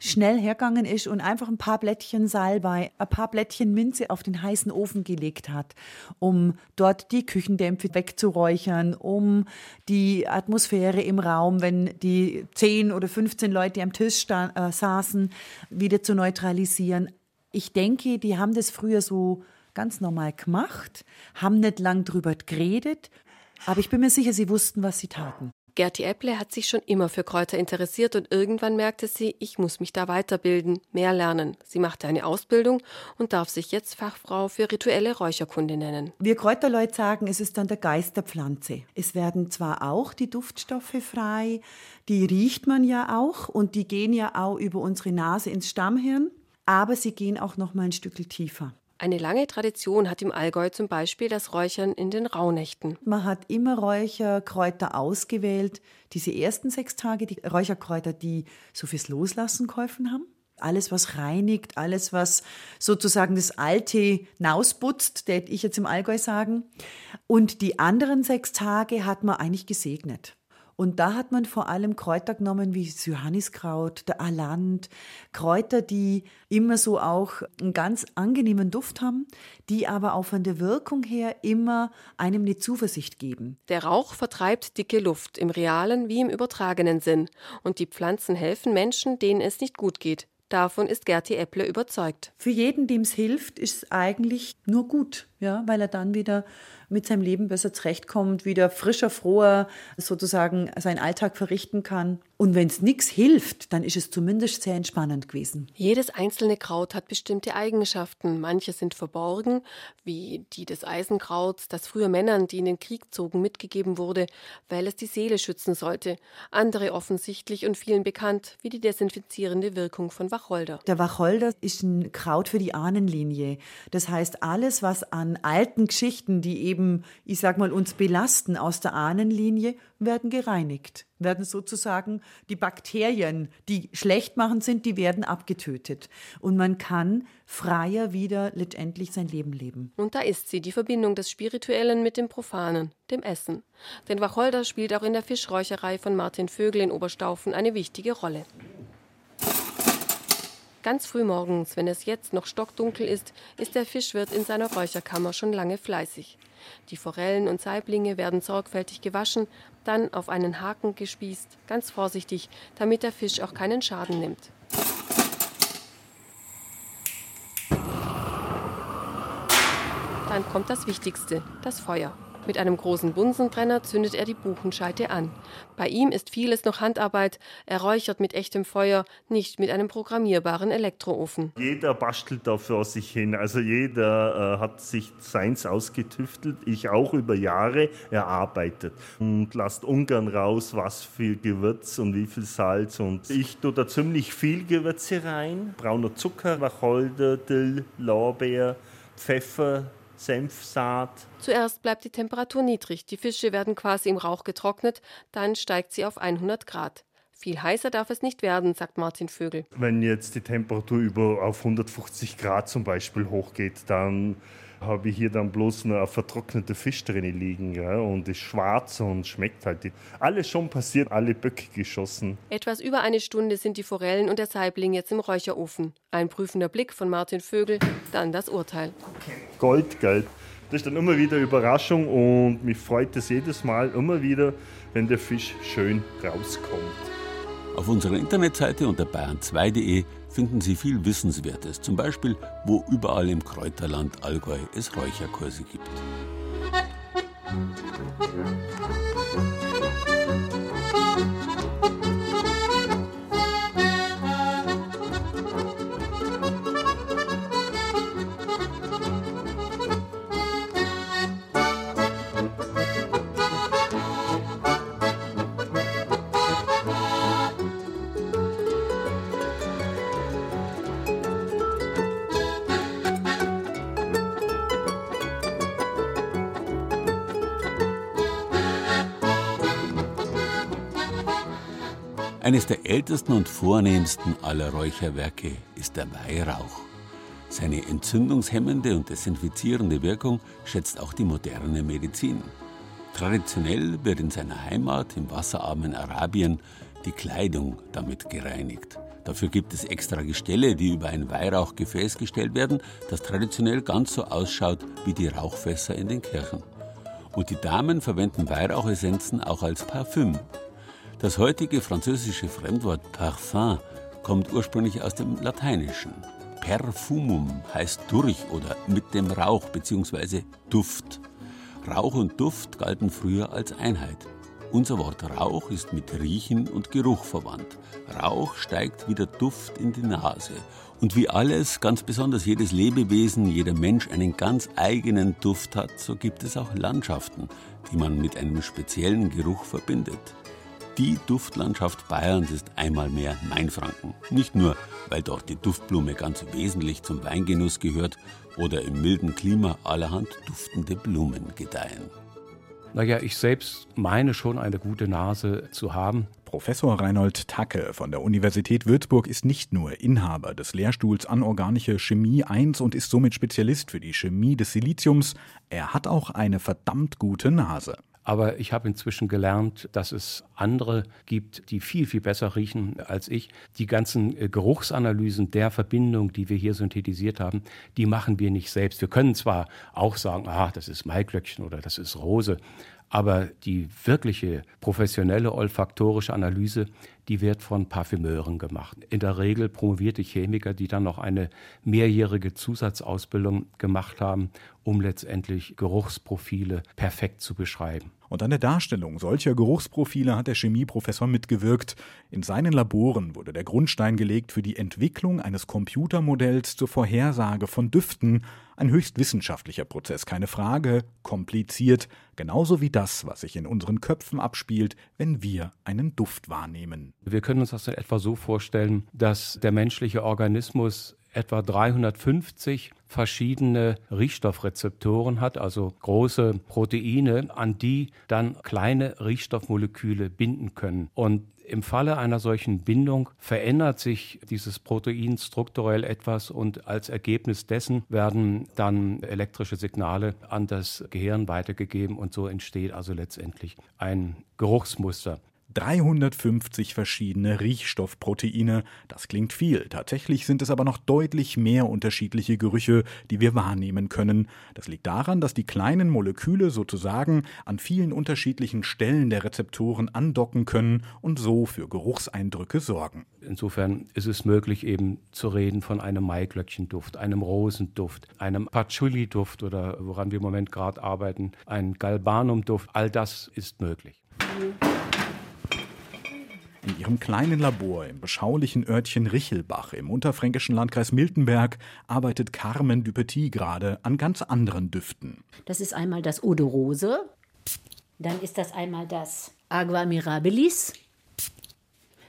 schnell hergegangen ist und einfach ein paar Blättchen Salbei, ein paar Blättchen Minze auf den heißen Ofen gelegt hat, um dort die Küchendämpfe wegzuräuchern, um die Atmosphäre im Raum, wenn die 10 oder 15 Leute am Tisch äh, saßen, wieder zu neutralisieren. Ich denke, die haben das früher so ganz normal gemacht, haben nicht lang drüber geredet, aber ich bin mir sicher, sie wussten, was sie taten. Gerti Äpple hat sich schon immer für Kräuter interessiert und irgendwann merkte sie, ich muss mich da weiterbilden, mehr lernen. Sie machte eine Ausbildung und darf sich jetzt Fachfrau für rituelle Räucherkunde nennen. Wir Kräuterleute sagen, es ist dann der Geist der Pflanze. Es werden zwar auch die Duftstoffe frei, die riecht man ja auch und die gehen ja auch über unsere Nase ins Stammhirn, aber sie gehen auch noch mal ein Stück tiefer. Eine lange Tradition hat im Allgäu zum Beispiel das Räuchern in den Rauhnächten. Man hat immer Räucherkräuter ausgewählt. Diese ersten sechs Tage, die Räucherkräuter, die so fürs Loslassen geholfen haben. Alles, was reinigt, alles, was sozusagen das Alte nausputzt, hätte ich jetzt im Allgäu sagen. Und die anderen sechs Tage hat man eigentlich gesegnet. Und da hat man vor allem Kräuter genommen wie das Johanniskraut, der Alant, Kräuter, die immer so auch einen ganz angenehmen Duft haben, die aber auch von der Wirkung her immer einem eine Zuversicht geben. Der Rauch vertreibt dicke Luft im realen wie im übertragenen Sinn. Und die Pflanzen helfen Menschen, denen es nicht gut geht. Davon ist Gerti Äpple überzeugt. Für jeden, dem es hilft, ist es eigentlich nur gut, ja, weil er dann wieder mit seinem Leben besser zurechtkommt, wieder frischer, froher sozusagen seinen Alltag verrichten kann. Und wenn es nichts hilft, dann ist es zumindest sehr entspannend gewesen. Jedes einzelne Kraut hat bestimmte Eigenschaften. Manche sind verborgen, wie die des Eisenkrauts, das früher Männern, die in den Krieg zogen, mitgegeben wurde, weil es die Seele schützen sollte. Andere offensichtlich und vielen bekannt, wie die desinfizierende Wirkung von Wacholder. Der Wacholder ist ein Kraut für die Ahnenlinie. Das heißt, alles, was an alten Geschichten, die eben, ich sag mal, uns belasten aus der Ahnenlinie, werden gereinigt. Werden sozusagen die Bakterien, die schlecht machen sind, die werden abgetötet. Und man kann freier wieder letztendlich sein Leben leben. Und da ist sie, die Verbindung des Spirituellen mit dem Profanen, dem Essen. Denn Wacholder spielt auch in der Fischräucherei von Martin Vögel in Oberstaufen eine wichtige Rolle. Ganz früh morgens, wenn es jetzt noch stockdunkel ist, ist der Fischwirt in seiner Räucherkammer schon lange fleißig. Die Forellen und Saiblinge werden sorgfältig gewaschen, dann auf einen Haken gespießt, ganz vorsichtig, damit der Fisch auch keinen Schaden nimmt. Dann kommt das Wichtigste, das Feuer. Mit einem großen Bunsenbrenner zündet er die Buchenscheite an. Bei ihm ist vieles noch Handarbeit. Er räuchert mit echtem Feuer, nicht mit einem programmierbaren Elektroofen. Jeder bastelt da vor sich hin. Also jeder äh, hat sich seins ausgetüftelt. Ich auch über Jahre erarbeitet. Und lasst ungern raus, was für Gewürz und wie viel Salz. Und ich tue da ziemlich viel Gewürze rein. Brauner Zucker, Wacholder, Dill, Lorbeer, Pfeffer, Senfsaat. Zuerst bleibt die Temperatur niedrig, die Fische werden quasi im Rauch getrocknet, dann steigt sie auf 100 Grad. Viel heißer darf es nicht werden, sagt Martin Vögel. Wenn jetzt die Temperatur über auf 150 Grad zum Beispiel hochgeht, dann habe ich hier dann bloß eine vertrocknete Fisch drin liegen ja, und ist schwarz und schmeckt halt. Alles schon passiert, alle Böcke geschossen. Etwas über eine Stunde sind die Forellen und der Saibling jetzt im Räucherofen. Ein prüfender Blick von Martin Vögel, dann das Urteil. Gold, Geld. Das ist dann immer wieder Überraschung und mich freut es jedes Mal immer wieder, wenn der Fisch schön rauskommt. Auf unserer Internetseite unter bayern2.de finden Sie viel Wissenswertes, zum Beispiel, wo überall im Kräuterland Allgäu es Räucherkurse gibt. Eines der ältesten und vornehmsten aller Räucherwerke ist der Weihrauch. Seine entzündungshemmende und desinfizierende Wirkung schätzt auch die moderne Medizin. Traditionell wird in seiner Heimat im wasserarmen Arabien die Kleidung damit gereinigt. Dafür gibt es extra Gestelle, die über ein Weihrauchgefäß gestellt werden, das traditionell ganz so ausschaut wie die Rauchfässer in den Kirchen. Und die Damen verwenden Weihrauchessenzen auch als Parfüm. Das heutige französische Fremdwort Parfum kommt ursprünglich aus dem Lateinischen. Perfumum heißt durch oder mit dem Rauch bzw. Duft. Rauch und Duft galten früher als Einheit. Unser Wort Rauch ist mit Riechen und Geruch verwandt. Rauch steigt wie der Duft in die Nase. Und wie alles, ganz besonders jedes Lebewesen, jeder Mensch einen ganz eigenen Duft hat, so gibt es auch Landschaften, die man mit einem speziellen Geruch verbindet. Die Duftlandschaft Bayerns ist einmal mehr Mainfranken. Nicht nur, weil dort die Duftblume ganz wesentlich zum Weingenuss gehört oder im milden Klima allerhand duftende Blumen gedeihen. Naja, ich selbst meine schon eine gute Nase zu haben. Professor Reinhold Tacke von der Universität Würzburg ist nicht nur Inhaber des Lehrstuhls Anorganische Chemie I und ist somit Spezialist für die Chemie des Siliziums. Er hat auch eine verdammt gute Nase. Aber ich habe inzwischen gelernt, dass es andere gibt, die viel, viel besser riechen als ich. Die ganzen äh, Geruchsanalysen der Verbindung, die wir hier synthetisiert haben, die machen wir nicht selbst. Wir können zwar auch sagen, ah, das ist Maiglöckchen oder das ist Rose, aber die wirkliche professionelle olfaktorische Analyse, die wird von Parfümeuren gemacht. In der Regel promovierte Chemiker, die dann noch eine mehrjährige Zusatzausbildung gemacht haben, um letztendlich Geruchsprofile perfekt zu beschreiben. Und an der Darstellung solcher Geruchsprofile hat der Chemieprofessor mitgewirkt. In seinen Laboren wurde der Grundstein gelegt für die Entwicklung eines Computermodells zur Vorhersage von Düften. Ein höchst wissenschaftlicher Prozess, keine Frage, kompliziert, genauso wie das, was sich in unseren Köpfen abspielt, wenn wir einen Duft wahrnehmen. Wir können uns das etwa so vorstellen, dass der menschliche Organismus etwa 350 verschiedene Riechstoffrezeptoren hat, also große Proteine, an die dann kleine Riechstoffmoleküle binden können. Und im Falle einer solchen Bindung verändert sich dieses Protein strukturell etwas und als Ergebnis dessen werden dann elektrische Signale an das Gehirn weitergegeben und so entsteht also letztendlich ein Geruchsmuster. 350 verschiedene Riechstoffproteine. Das klingt viel. Tatsächlich sind es aber noch deutlich mehr unterschiedliche Gerüche, die wir wahrnehmen können. Das liegt daran, dass die kleinen Moleküle sozusagen an vielen unterschiedlichen Stellen der Rezeptoren andocken können und so für Geruchseindrücke sorgen. Insofern ist es möglich, eben zu reden von einem Maiglöckchenduft, einem Rosenduft, einem Patchouli-Duft oder woran wir im Moment gerade arbeiten, ein Galbanum-Duft. All das ist möglich. In ihrem kleinen Labor im beschaulichen Örtchen Richelbach im unterfränkischen Landkreis Miltenberg arbeitet Carmen Dupetit gerade an ganz anderen Düften. Das ist einmal das Eau de Rose, dann ist das einmal das Agua Mirabilis.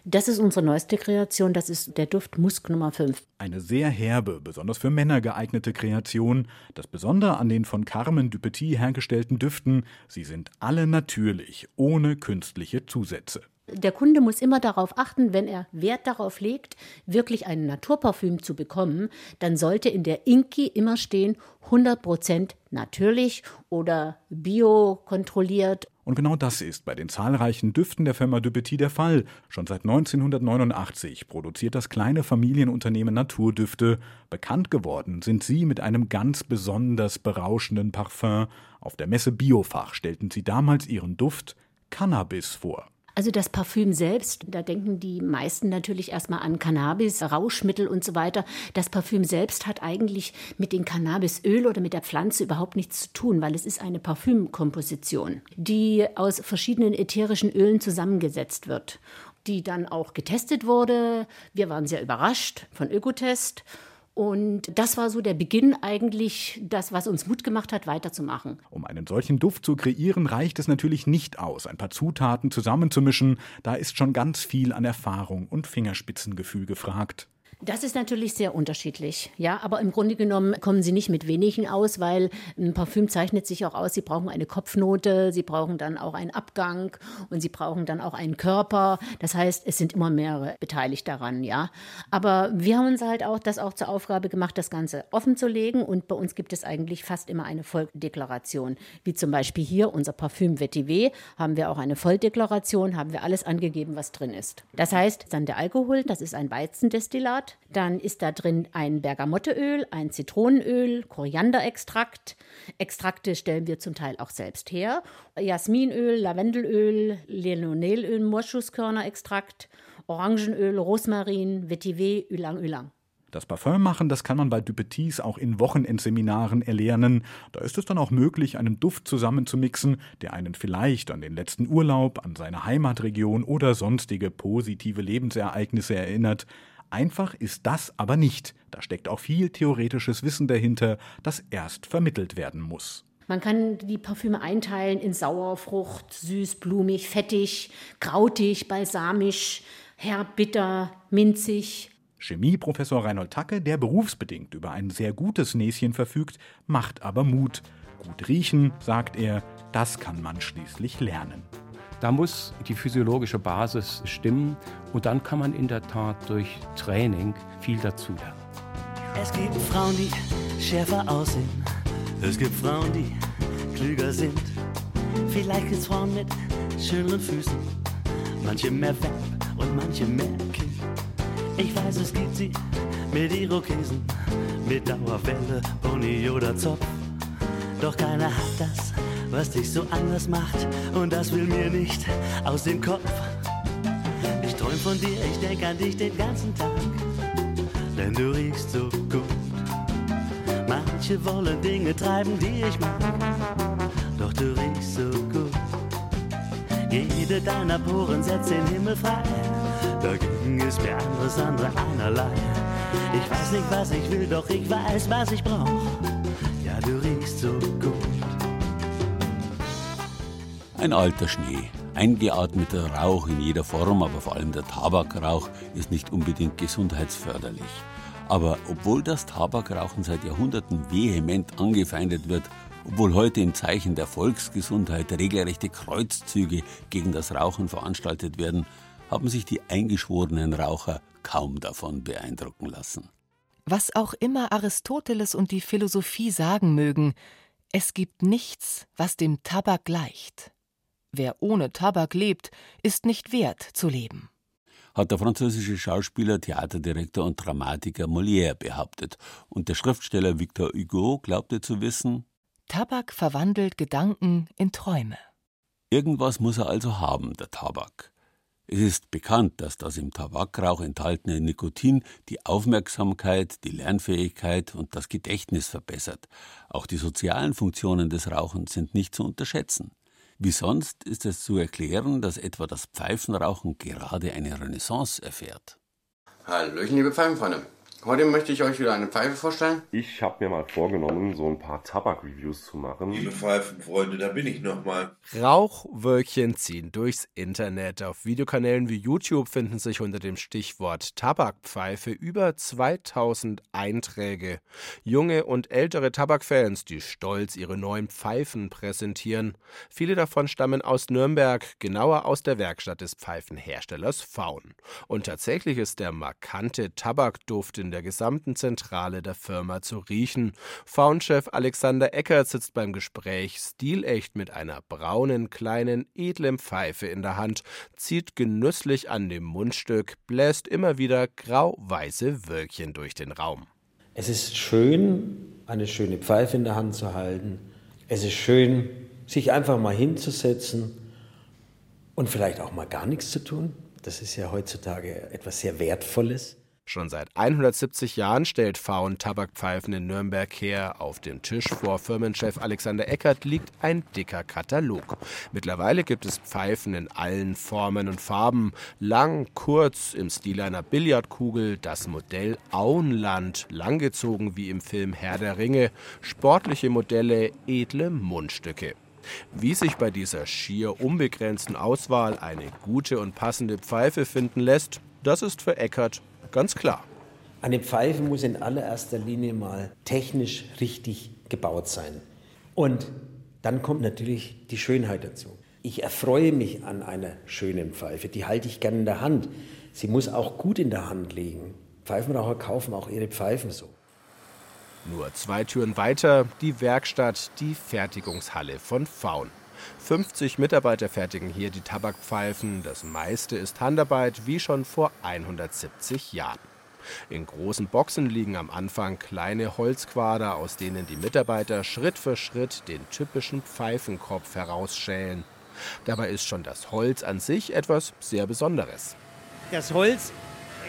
Das ist unsere neueste Kreation, das ist der Duft Musk Nummer 5. Eine sehr herbe, besonders für Männer geeignete Kreation. Das Besondere an den von Carmen Dupetit hergestellten Düften, sie sind alle natürlich, ohne künstliche Zusätze der Kunde muss immer darauf achten, wenn er Wert darauf legt, wirklich ein Naturparfüm zu bekommen, dann sollte in der Inki immer stehen 100% natürlich oder biokontrolliert. Und genau das ist bei den zahlreichen Düften der Firma Dupetit der Fall. Schon seit 1989 produziert das kleine Familienunternehmen Naturdüfte. Bekannt geworden sind sie mit einem ganz besonders berauschenden Parfum. Auf der Messe Biofach stellten sie damals ihren Duft Cannabis vor. Also das Parfüm selbst, da denken die meisten natürlich erstmal an Cannabis, Rauschmittel und so weiter. Das Parfüm selbst hat eigentlich mit dem Cannabisöl oder mit der Pflanze überhaupt nichts zu tun, weil es ist eine Parfümkomposition, die aus verschiedenen ätherischen Ölen zusammengesetzt wird, die dann auch getestet wurde. Wir waren sehr überrascht von Ökotest und das war so der Beginn eigentlich, das, was uns Mut gemacht hat, weiterzumachen. Um einen solchen Duft zu kreieren, reicht es natürlich nicht aus, ein paar Zutaten zusammenzumischen. Da ist schon ganz viel an Erfahrung und Fingerspitzengefühl gefragt. Das ist natürlich sehr unterschiedlich. Ja, aber im Grunde genommen kommen sie nicht mit wenigen aus, weil ein Parfüm zeichnet sich auch aus. Sie brauchen eine Kopfnote, sie brauchen dann auch einen Abgang und sie brauchen dann auch einen Körper. Das heißt, es sind immer mehrere beteiligt daran. Ja, aber wir haben uns halt auch das auch zur Aufgabe gemacht, das Ganze offen zu legen. Und bei uns gibt es eigentlich fast immer eine Volldeklaration, wie zum Beispiel hier unser Parfüm Vetiver haben wir auch eine Volldeklaration, haben wir alles angegeben, was drin ist. Das heißt, dann der Alkohol, das ist ein Weizendestillat. Dann ist da drin ein Bergamotteöl, ein Zitronenöl, Korianderextrakt. Extrakte stellen wir zum Teil auch selbst her. Jasminöl, Lavendelöl, Linolönöl, Morschusskörnerextrakt, Orangenöl, Rosmarin, Vetiver, Ylang-Ylang. Das Parfüm machen, das kann man bei Dupetis auch in Wochenendseminaren erlernen. Da ist es dann auch möglich, einen Duft zusammenzumixen, der einen vielleicht an den letzten Urlaub, an seine Heimatregion oder sonstige positive Lebensereignisse erinnert. Einfach ist das aber nicht. Da steckt auch viel theoretisches Wissen dahinter, das erst vermittelt werden muss. Man kann die Parfüme einteilen in Sauerfrucht, süß, blumig, fettig, krautig, balsamisch, herb, bitter, minzig. Chemieprofessor Reinhold Tacke, der berufsbedingt über ein sehr gutes Näschen verfügt, macht aber Mut. Gut riechen, sagt er, das kann man schließlich lernen. Da muss die physiologische Basis stimmen und dann kann man in der Tat durch Training viel dazulernen. Es gibt Frauen, die schärfer aussehen. Es gibt Frauen, die klüger sind. Vielleicht gibt es Frauen mit schöneren Füßen. Manche mehr Web und manche mehr Kind. Ich weiß, es gibt sie mit Irokesen, mit Dauerwelle, Pony oder Zopf. Doch keiner hat das was dich so anders macht. Und das will mir nicht aus dem Kopf. Ich träum von dir, ich denk an dich den ganzen Tag. Denn du riechst so gut. Manche wollen Dinge treiben, die ich mag. Doch du riechst so gut. Jede deiner Poren setzt den Himmel frei. Dagegen ist mir anderes andere einerlei. Ich weiß nicht, was ich will, doch ich weiß, was ich brauch. Ja, du riechst so gut. Ein alter Schnee, eingeatmeter Rauch in jeder Form, aber vor allem der Tabakrauch ist nicht unbedingt gesundheitsförderlich. Aber obwohl das Tabakrauchen seit Jahrhunderten vehement angefeindet wird, obwohl heute im Zeichen der Volksgesundheit regelrechte Kreuzzüge gegen das Rauchen veranstaltet werden, haben sich die eingeschworenen Raucher kaum davon beeindrucken lassen. Was auch immer Aristoteles und die Philosophie sagen mögen, es gibt nichts, was dem Tabak gleicht. Wer ohne Tabak lebt, ist nicht wert zu leben. Hat der französische Schauspieler, Theaterdirektor und Dramatiker Molière behauptet. Und der Schriftsteller Victor Hugo glaubte zu wissen: Tabak verwandelt Gedanken in Träume. Irgendwas muss er also haben, der Tabak. Es ist bekannt, dass das im Tabakrauch enthaltene Nikotin die Aufmerksamkeit, die Lernfähigkeit und das Gedächtnis verbessert. Auch die sozialen Funktionen des Rauchens sind nicht zu unterschätzen. Wie sonst ist es zu erklären, dass etwa das Pfeifenrauchen gerade eine Renaissance erfährt. Hallöchen, liebe Pfeifenfreunde. Heute möchte ich euch wieder eine Pfeife vorstellen. Ich habe mir mal vorgenommen, so ein paar Tabak-Reviews zu machen. Liebe Pfeifenfreunde, da bin ich nochmal. Rauchwölkchen ziehen durchs Internet. Auf Videokanälen wie YouTube finden sich unter dem Stichwort Tabakpfeife über 2000 Einträge. Junge und ältere Tabakfans, die stolz ihre neuen Pfeifen präsentieren. Viele davon stammen aus Nürnberg, genauer aus der Werkstatt des Pfeifenherstellers Faun. Und tatsächlich ist der markante Tabakduft in der gesamten Zentrale der Firma zu riechen. Faunchef Alexander Eckert sitzt beim Gespräch stilecht mit einer braunen, kleinen, edlen Pfeife in der Hand, zieht genüsslich an dem Mundstück, bläst immer wieder grau-weiße Wölkchen durch den Raum. Es ist schön, eine schöne Pfeife in der Hand zu halten. Es ist schön, sich einfach mal hinzusetzen und vielleicht auch mal gar nichts zu tun. Das ist ja heutzutage etwas sehr Wertvolles. Schon seit 170 Jahren stellt Faun Tabakpfeifen in Nürnberg her. Auf dem Tisch vor Firmenchef Alexander Eckert liegt ein dicker Katalog. Mittlerweile gibt es Pfeifen in allen Formen und Farben. Lang, kurz, im Stil einer Billardkugel, das Modell Auenland, langgezogen wie im Film Herr der Ringe, sportliche Modelle, edle Mundstücke. Wie sich bei dieser schier unbegrenzten Auswahl eine gute und passende Pfeife finden lässt, das ist für Eckert ganz klar. Eine Pfeife muss in allererster Linie mal technisch richtig gebaut sein. Und dann kommt natürlich die Schönheit dazu. Ich erfreue mich an einer schönen Pfeife. Die halte ich gerne in der Hand. Sie muss auch gut in der Hand liegen. Pfeifenraucher kaufen auch ihre Pfeifen so. Nur zwei Türen weiter die Werkstatt, die Fertigungshalle von Faun. 50 Mitarbeiter fertigen hier die Tabakpfeifen. Das meiste ist Handarbeit, wie schon vor 170 Jahren. In großen Boxen liegen am Anfang kleine Holzquader, aus denen die Mitarbeiter Schritt für Schritt den typischen Pfeifenkopf herausschälen. Dabei ist schon das Holz an sich etwas sehr Besonderes. Das Holz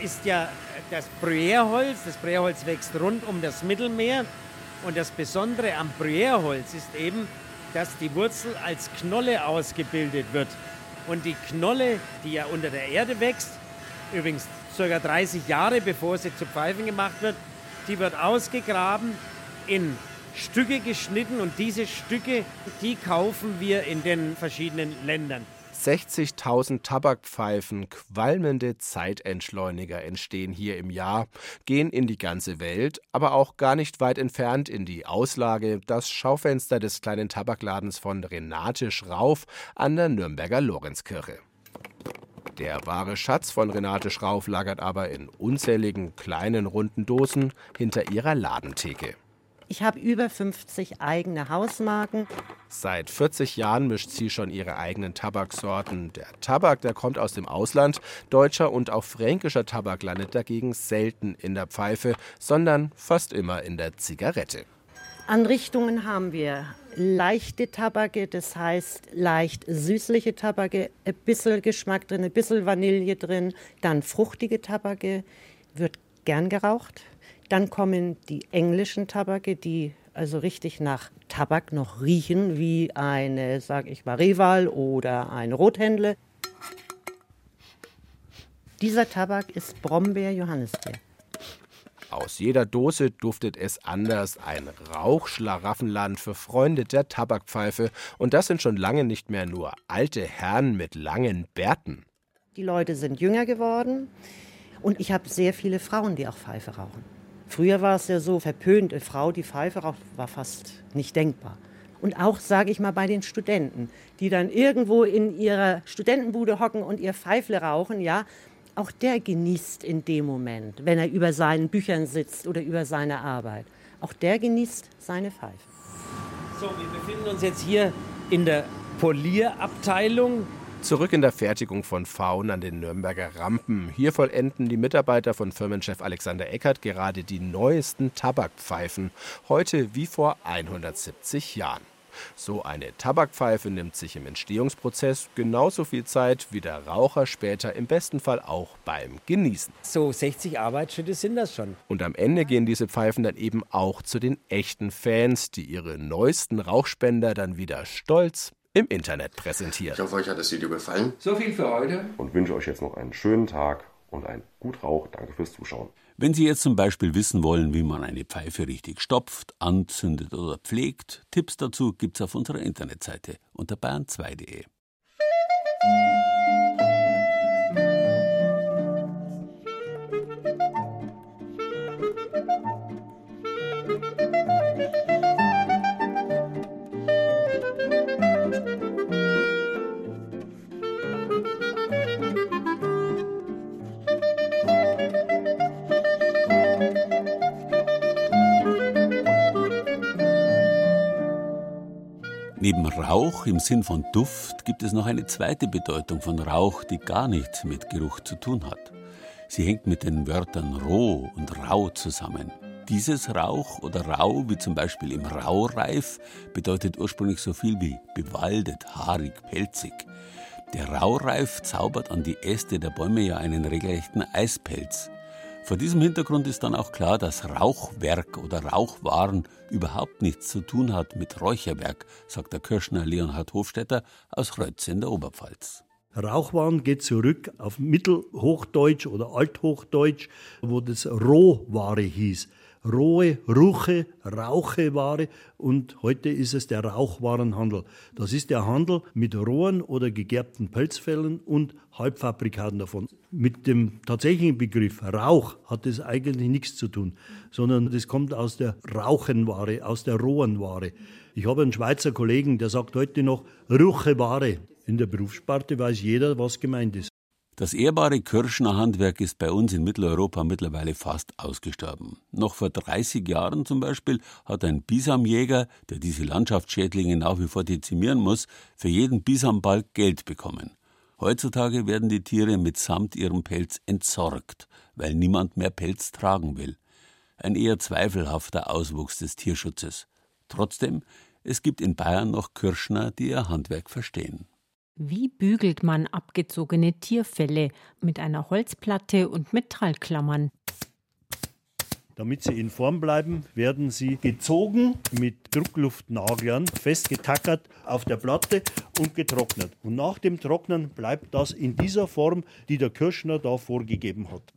ist ja das Bruyère-Holz. Das Bruyère-Holz wächst rund um das Mittelmeer. Und das Besondere am Bruyère-Holz ist eben, dass die Wurzel als Knolle ausgebildet wird. Und die Knolle, die ja unter der Erde wächst, übrigens ca. 30 Jahre bevor sie zu Pfeifen gemacht wird, die wird ausgegraben, in Stücke geschnitten und diese Stücke, die kaufen wir in den verschiedenen Ländern. 60.000 Tabakpfeifen, qualmende Zeitentschleuniger entstehen hier im Jahr, gehen in die ganze Welt, aber auch gar nicht weit entfernt in die Auslage, das Schaufenster des kleinen Tabakladens von Renate Schrauf an der Nürnberger Lorenzkirche. Der wahre Schatz von Renate Schrauf lagert aber in unzähligen kleinen runden Dosen hinter ihrer Ladentheke. Ich habe über 50 eigene Hausmarken. Seit 40 Jahren mischt sie schon ihre eigenen Tabaksorten. Der Tabak, der kommt aus dem Ausland. Deutscher und auch fränkischer Tabak landet dagegen selten in der Pfeife, sondern fast immer in der Zigarette. An Richtungen haben wir leichte Tabake, das heißt leicht süßliche Tabake, ein bisschen Geschmack drin, ein bisschen Vanille drin, dann fruchtige Tabake, wird gern geraucht. Dann kommen die englischen Tabake, die also richtig nach Tabak noch riechen, wie eine, sag ich mal, Rival oder ein Rothändle. Dieser Tabak ist Brombeer-Johannisbeer. Aus jeder Dose duftet es anders. Ein Rauchschlaraffenland für Freunde der Tabakpfeife. Und das sind schon lange nicht mehr nur alte Herren mit langen Bärten. Die Leute sind jünger geworden und ich habe sehr viele Frauen, die auch Pfeife rauchen. Früher war es ja so verpönt, eine Frau, die Pfeife raucht, war fast nicht denkbar. Und auch, sage ich mal, bei den Studenten, die dann irgendwo in ihrer Studentenbude hocken und ihr Pfeifle rauchen, ja, auch der genießt in dem Moment, wenn er über seinen Büchern sitzt oder über seine Arbeit. Auch der genießt seine Pfeife. So, wir befinden uns jetzt hier in der Polierabteilung. Zurück in der Fertigung von Faun an den Nürnberger Rampen. Hier vollenden die Mitarbeiter von Firmenchef Alexander Eckert gerade die neuesten Tabakpfeifen. Heute wie vor 170 Jahren. So eine Tabakpfeife nimmt sich im Entstehungsprozess genauso viel Zeit wie der Raucher später im besten Fall auch beim Genießen. So 60 Arbeitsschritte sind das schon. Und am Ende gehen diese Pfeifen dann eben auch zu den echten Fans, die ihre neuesten Rauchspender dann wieder stolz im Internet präsentiert. Ich hoffe, euch hat das Video gefallen. So viel für heute. Und wünsche euch jetzt noch einen schönen Tag und einen gut Rauch. Danke fürs Zuschauen. Wenn Sie jetzt zum Beispiel wissen wollen, wie man eine Pfeife richtig stopft, anzündet oder pflegt, Tipps dazu gibt's auf unserer Internetseite unter bayern2.de. Rauch im Sinn von Duft gibt es noch eine zweite Bedeutung von Rauch, die gar nichts mit Geruch zu tun hat. Sie hängt mit den Wörtern roh und rau zusammen. Dieses Rauch oder Rau, wie zum Beispiel im Raureif, bedeutet ursprünglich so viel wie bewaldet, haarig, pelzig. Der Raureif zaubert an die Äste der Bäume ja einen regelrechten Eispelz. Vor diesem Hintergrund ist dann auch klar, dass Rauchwerk oder Rauchwaren überhaupt nichts zu tun hat mit Räucherwerk, sagt der Kirschner Leonhard Hofstetter aus Rötz in der Oberpfalz. Rauchwaren geht zurück auf Mittelhochdeutsch oder Althochdeutsch, wo das Rohware hieß. Rohe, ruche, Raucheware und heute ist es der Rauchwarenhandel. Das ist der Handel mit rohen oder gegerbten Pelzfellen und Halbfabrikaten davon. Mit dem tatsächlichen Begriff Rauch hat es eigentlich nichts zu tun, sondern das kommt aus der Rauchenware, aus der rohen Ware. Ich habe einen Schweizer Kollegen, der sagt heute noch Rucheware. In der Berufssparte weiß jeder, was gemeint ist. Das ehrbare Kirschner Handwerk ist bei uns in Mitteleuropa mittlerweile fast ausgestorben. Noch vor 30 Jahren zum Beispiel hat ein Bisamjäger, der diese Landschaftsschädlinge nach wie vor dezimieren muss, für jeden Bisambalg Geld bekommen. Heutzutage werden die Tiere mitsamt ihrem Pelz entsorgt, weil niemand mehr Pelz tragen will. Ein eher zweifelhafter Auswuchs des Tierschutzes. Trotzdem, es gibt in Bayern noch Kirschner, die ihr Handwerk verstehen. Wie bügelt man abgezogene Tierfelle mit einer Holzplatte und Metallklammern? Damit sie in Form bleiben, werden sie gezogen mit Druckluftnaglern, festgetackert auf der Platte und getrocknet. Und nach dem Trocknen bleibt das in dieser Form, die der Kirschner da vorgegeben hat.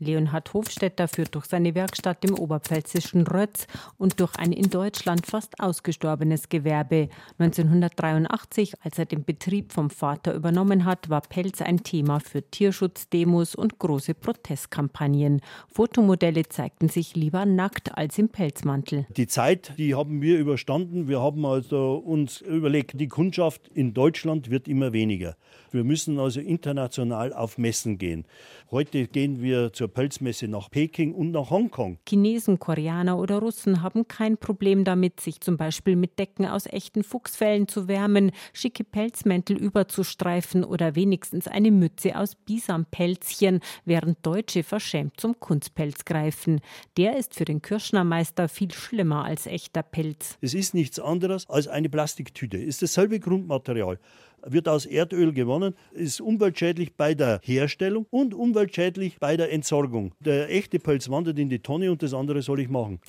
Leonhard Hofstetter führt durch seine Werkstatt im oberpfälzischen Rötz und durch ein in Deutschland fast ausgestorbenes Gewerbe. 1983, als er den Betrieb vom Vater übernommen hat, war Pelz ein Thema für Tierschutzdemos und große Protestkampagnen. Fotomodelle zeigten sich lieber nackt als im Pelzmantel. Die Zeit, die haben wir überstanden. Wir haben also uns überlegt, die Kundschaft in Deutschland wird immer weniger. Wir müssen also international auf Messen gehen. Heute gehen wir zur Pelzmesse nach Peking und nach Hongkong. Chinesen, Koreaner oder Russen haben kein Problem damit, sich zum Beispiel mit Decken aus echten Fuchsfellen zu wärmen, schicke Pelzmäntel überzustreifen oder wenigstens eine Mütze aus Bisampelzchen, während Deutsche verschämt zum Kunstpelz greifen. Der ist für den Kirschnermeister viel schlimmer als echter Pelz. Es ist nichts anderes als eine Plastiktüte. Ist dasselbe Grundmaterial wird aus Erdöl gewonnen, ist umweltschädlich bei der Herstellung und umweltschädlich bei der Entsorgung. Der echte Pelz wandert in die Tonne und das andere soll ich machen.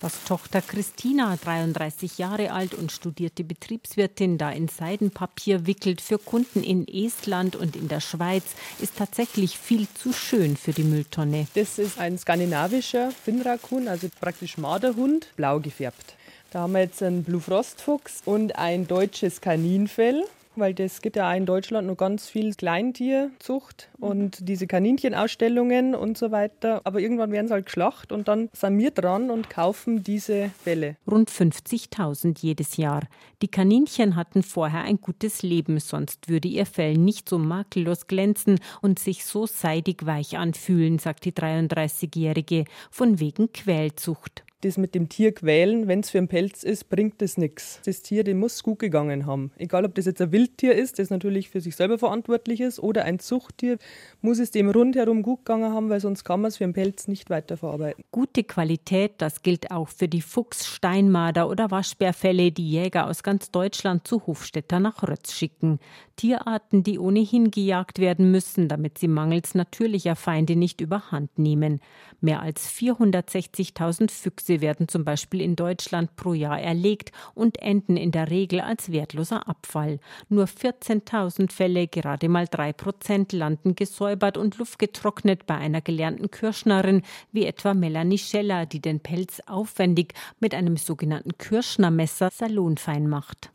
Was Tochter Christina, 33 Jahre alt und studierte Betriebswirtin, da in Seidenpapier wickelt für Kunden in Estland und in der Schweiz, ist tatsächlich viel zu schön für die Mülltonne. Das ist ein skandinavischer Finnrakun, also praktisch Marderhund, blau gefärbt. Da haben wir jetzt einen Blue Frost Fuchs und ein deutsches Kaninfell weil das gibt ja in Deutschland noch ganz viel Kleintierzucht und diese Kaninchenausstellungen und so weiter. Aber irgendwann werden sie halt geschlacht und dann sind wir dran und kaufen diese Felle. Rund 50.000 jedes Jahr. Die Kaninchen hatten vorher ein gutes Leben, sonst würde ihr Fell nicht so makellos glänzen und sich so seidig weich anfühlen, sagt die 33-Jährige, von wegen Quälzucht das mit dem Tier quälen, wenn es für einen Pelz ist, bringt das nichts. Das Tier, dem muss gut gegangen haben. Egal, ob das jetzt ein Wildtier ist, das natürlich für sich selber verantwortlich ist, oder ein Zuchttier, muss es dem rundherum gut gegangen haben, weil sonst kann man es für einen Pelz nicht weiterverarbeiten. Gute Qualität, das gilt auch für die Fuchs-, Steinmarder- oder Waschbärfälle, die Jäger aus ganz Deutschland zu Hofstetter nach Rötz schicken. Tierarten, die ohnehin gejagt werden müssen, damit sie mangels natürlicher Feinde nicht überhand nehmen. Mehr als 460.000 Füchse werden zum Beispiel in Deutschland pro Jahr erlegt und enden in der Regel als wertloser Abfall. Nur 14.000 Fälle, gerade mal drei Prozent, landen gesäubert und luftgetrocknet bei einer gelernten Kirschnerin, wie etwa Melanie Scheller, die den Pelz aufwendig mit einem sogenannten Kirschnermesser salonfein macht.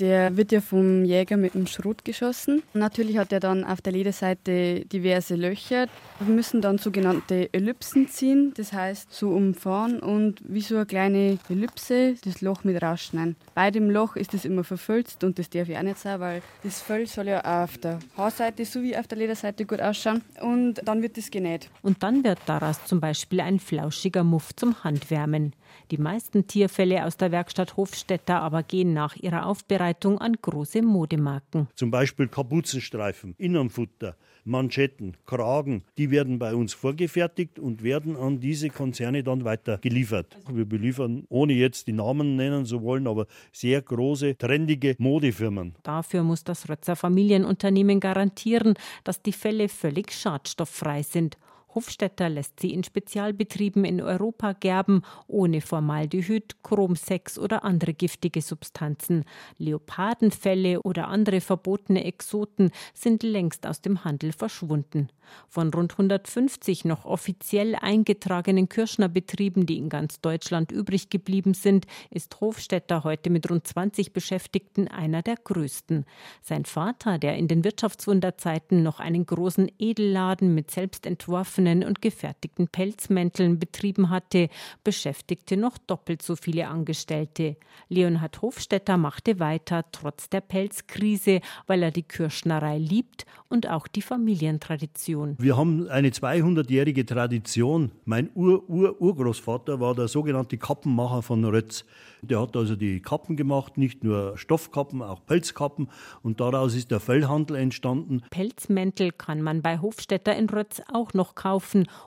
Der wird ja vom Jäger mit einem Schrot geschossen. Natürlich hat er dann auf der Lederseite diverse Löcher. Wir müssen dann sogenannte Ellipsen ziehen, das heißt so umfahren und wie so eine kleine Ellipse das Loch mit rausschneiden. Bei dem Loch ist es immer verfüllt und das darf ich auch nicht sein, weil das Fell soll ja auf der Haarseite sowie auf der Lederseite gut ausschauen und dann wird es genäht. Und dann wird daraus zum Beispiel ein flauschiger Muff zum Handwärmen. Die meisten Tierfälle aus der Werkstatt Hofstetter aber gehen nach ihrer Aufbereitung an große Modemarken. Zum Beispiel Kapuzenstreifen, Innenfutter, Manschetten, Kragen, die werden bei uns vorgefertigt und werden an diese Konzerne dann weiter geliefert. Wir beliefern, ohne jetzt die Namen nennen zu wollen, aber sehr große, trendige Modefirmen. Dafür muss das Rötzer Familienunternehmen garantieren, dass die Fälle völlig schadstofffrei sind Hofstetter lässt sie in Spezialbetrieben in Europa gerben, ohne Formaldehyd, Chrom 6 oder andere giftige Substanzen. Leopardenfelle oder andere verbotene Exoten sind längst aus dem Handel verschwunden. Von rund 150 noch offiziell eingetragenen Kirschnerbetrieben, die in ganz Deutschland übrig geblieben sind, ist Hofstetter heute mit rund 20 Beschäftigten einer der größten. Sein Vater, der in den Wirtschaftswunderzeiten noch einen großen Edelladen mit selbst entworfenen und gefertigten Pelzmänteln betrieben hatte, beschäftigte noch doppelt so viele Angestellte. Leonhard Hofstetter machte weiter, trotz der Pelzkrise, weil er die Kirschnerei liebt und auch die Familientradition. Wir haben eine 200-jährige Tradition. Mein Ur-Ur-Urgroßvater war der sogenannte Kappenmacher von Rötz. Der hat also die Kappen gemacht, nicht nur Stoffkappen, auch Pelzkappen. Und daraus ist der Fellhandel entstanden. Pelzmäntel kann man bei Hofstetter in Rötz auch noch kaufen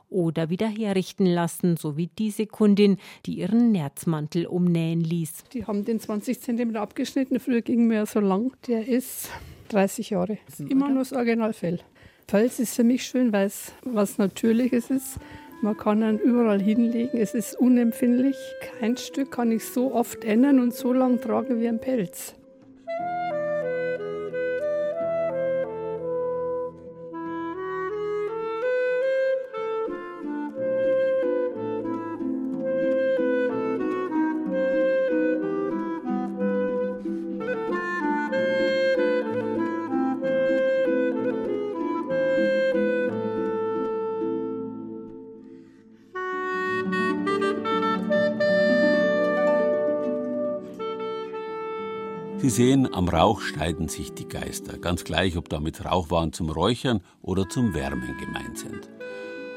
oder wieder herrichten lassen, so wie diese Kundin, die ihren Nerzmantel umnähen ließ. Die haben den 20 cm abgeschnitten. Früher ging mir so lang. Der ist 30 Jahre. Immer nur das Originalfell. Pelz ist für mich schön, weil es was Natürliches ist. Man kann ihn überall hinlegen. Es ist unempfindlich. Kein Stück kann ich so oft ändern und so lang tragen wie ein Pelz. Sehen, am Rauch streiten sich die Geister, ganz gleich, ob damit Rauchwaren zum Räuchern oder zum Wärmen gemeint sind.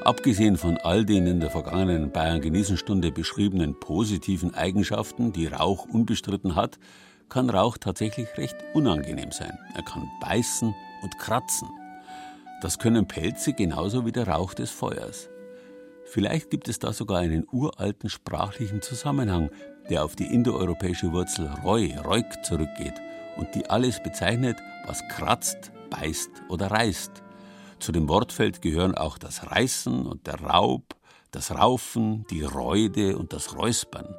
Abgesehen von all den in der vergangenen Bayern Genießenstunde beschriebenen positiven Eigenschaften, die Rauch unbestritten hat, kann Rauch tatsächlich recht unangenehm sein. Er kann beißen und kratzen. Das können Pelze genauso wie der Rauch des Feuers. Vielleicht gibt es da sogar einen uralten sprachlichen Zusammenhang, der auf die indoeuropäische Wurzel Reu, Reuk zurückgeht und die alles bezeichnet, was kratzt, beißt oder reißt. Zu dem Wortfeld gehören auch das Reißen und der Raub, das Raufen, die Reude und das Räuspern.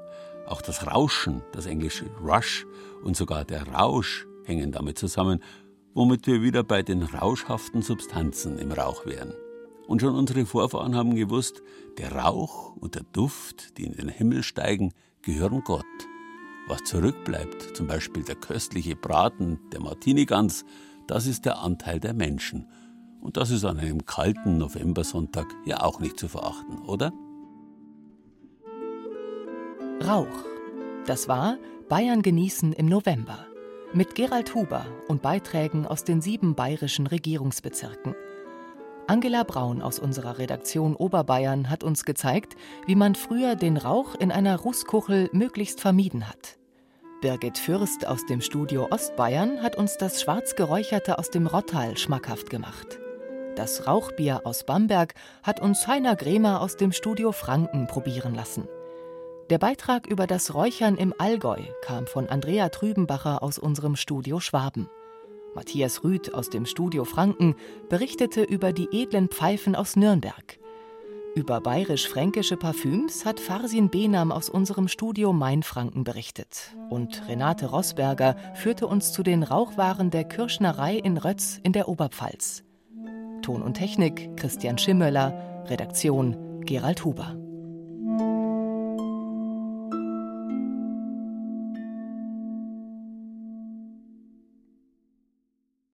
Auch das Rauschen, das englische Rush und sogar der Rausch hängen damit zusammen, womit wir wieder bei den rauschhaften Substanzen im Rauch wären. Und schon unsere Vorfahren haben gewusst, der Rauch und der Duft, die in den Himmel steigen, gehören Gott. Was zurückbleibt, zum Beispiel der köstliche Braten, der Martinigans, das ist der Anteil der Menschen. Und das ist an einem kalten Novembersonntag ja auch nicht zu verachten, oder? Rauch. Das war Bayern genießen im November. Mit Gerald Huber und Beiträgen aus den sieben bayerischen Regierungsbezirken. Angela Braun aus unserer Redaktion Oberbayern hat uns gezeigt, wie man früher den Rauch in einer Rußkuchel möglichst vermieden hat. Birgit Fürst aus dem Studio Ostbayern hat uns das Schwarzgeräucherte aus dem Rottal schmackhaft gemacht. Das Rauchbier aus Bamberg hat uns Heiner Gremer aus dem Studio Franken probieren lassen. Der Beitrag über das Räuchern im Allgäu kam von Andrea Trübenbacher aus unserem Studio Schwaben. Matthias Rüth aus dem Studio Franken berichtete über die edlen Pfeifen aus Nürnberg. Über bayerisch-fränkische Parfüms hat Farsin Benam aus unserem Studio Mainfranken berichtet. Und Renate Rossberger führte uns zu den Rauchwaren der Kirschnerei in Rötz in der Oberpfalz. Ton und Technik Christian Schimmöller, Redaktion Gerald Huber.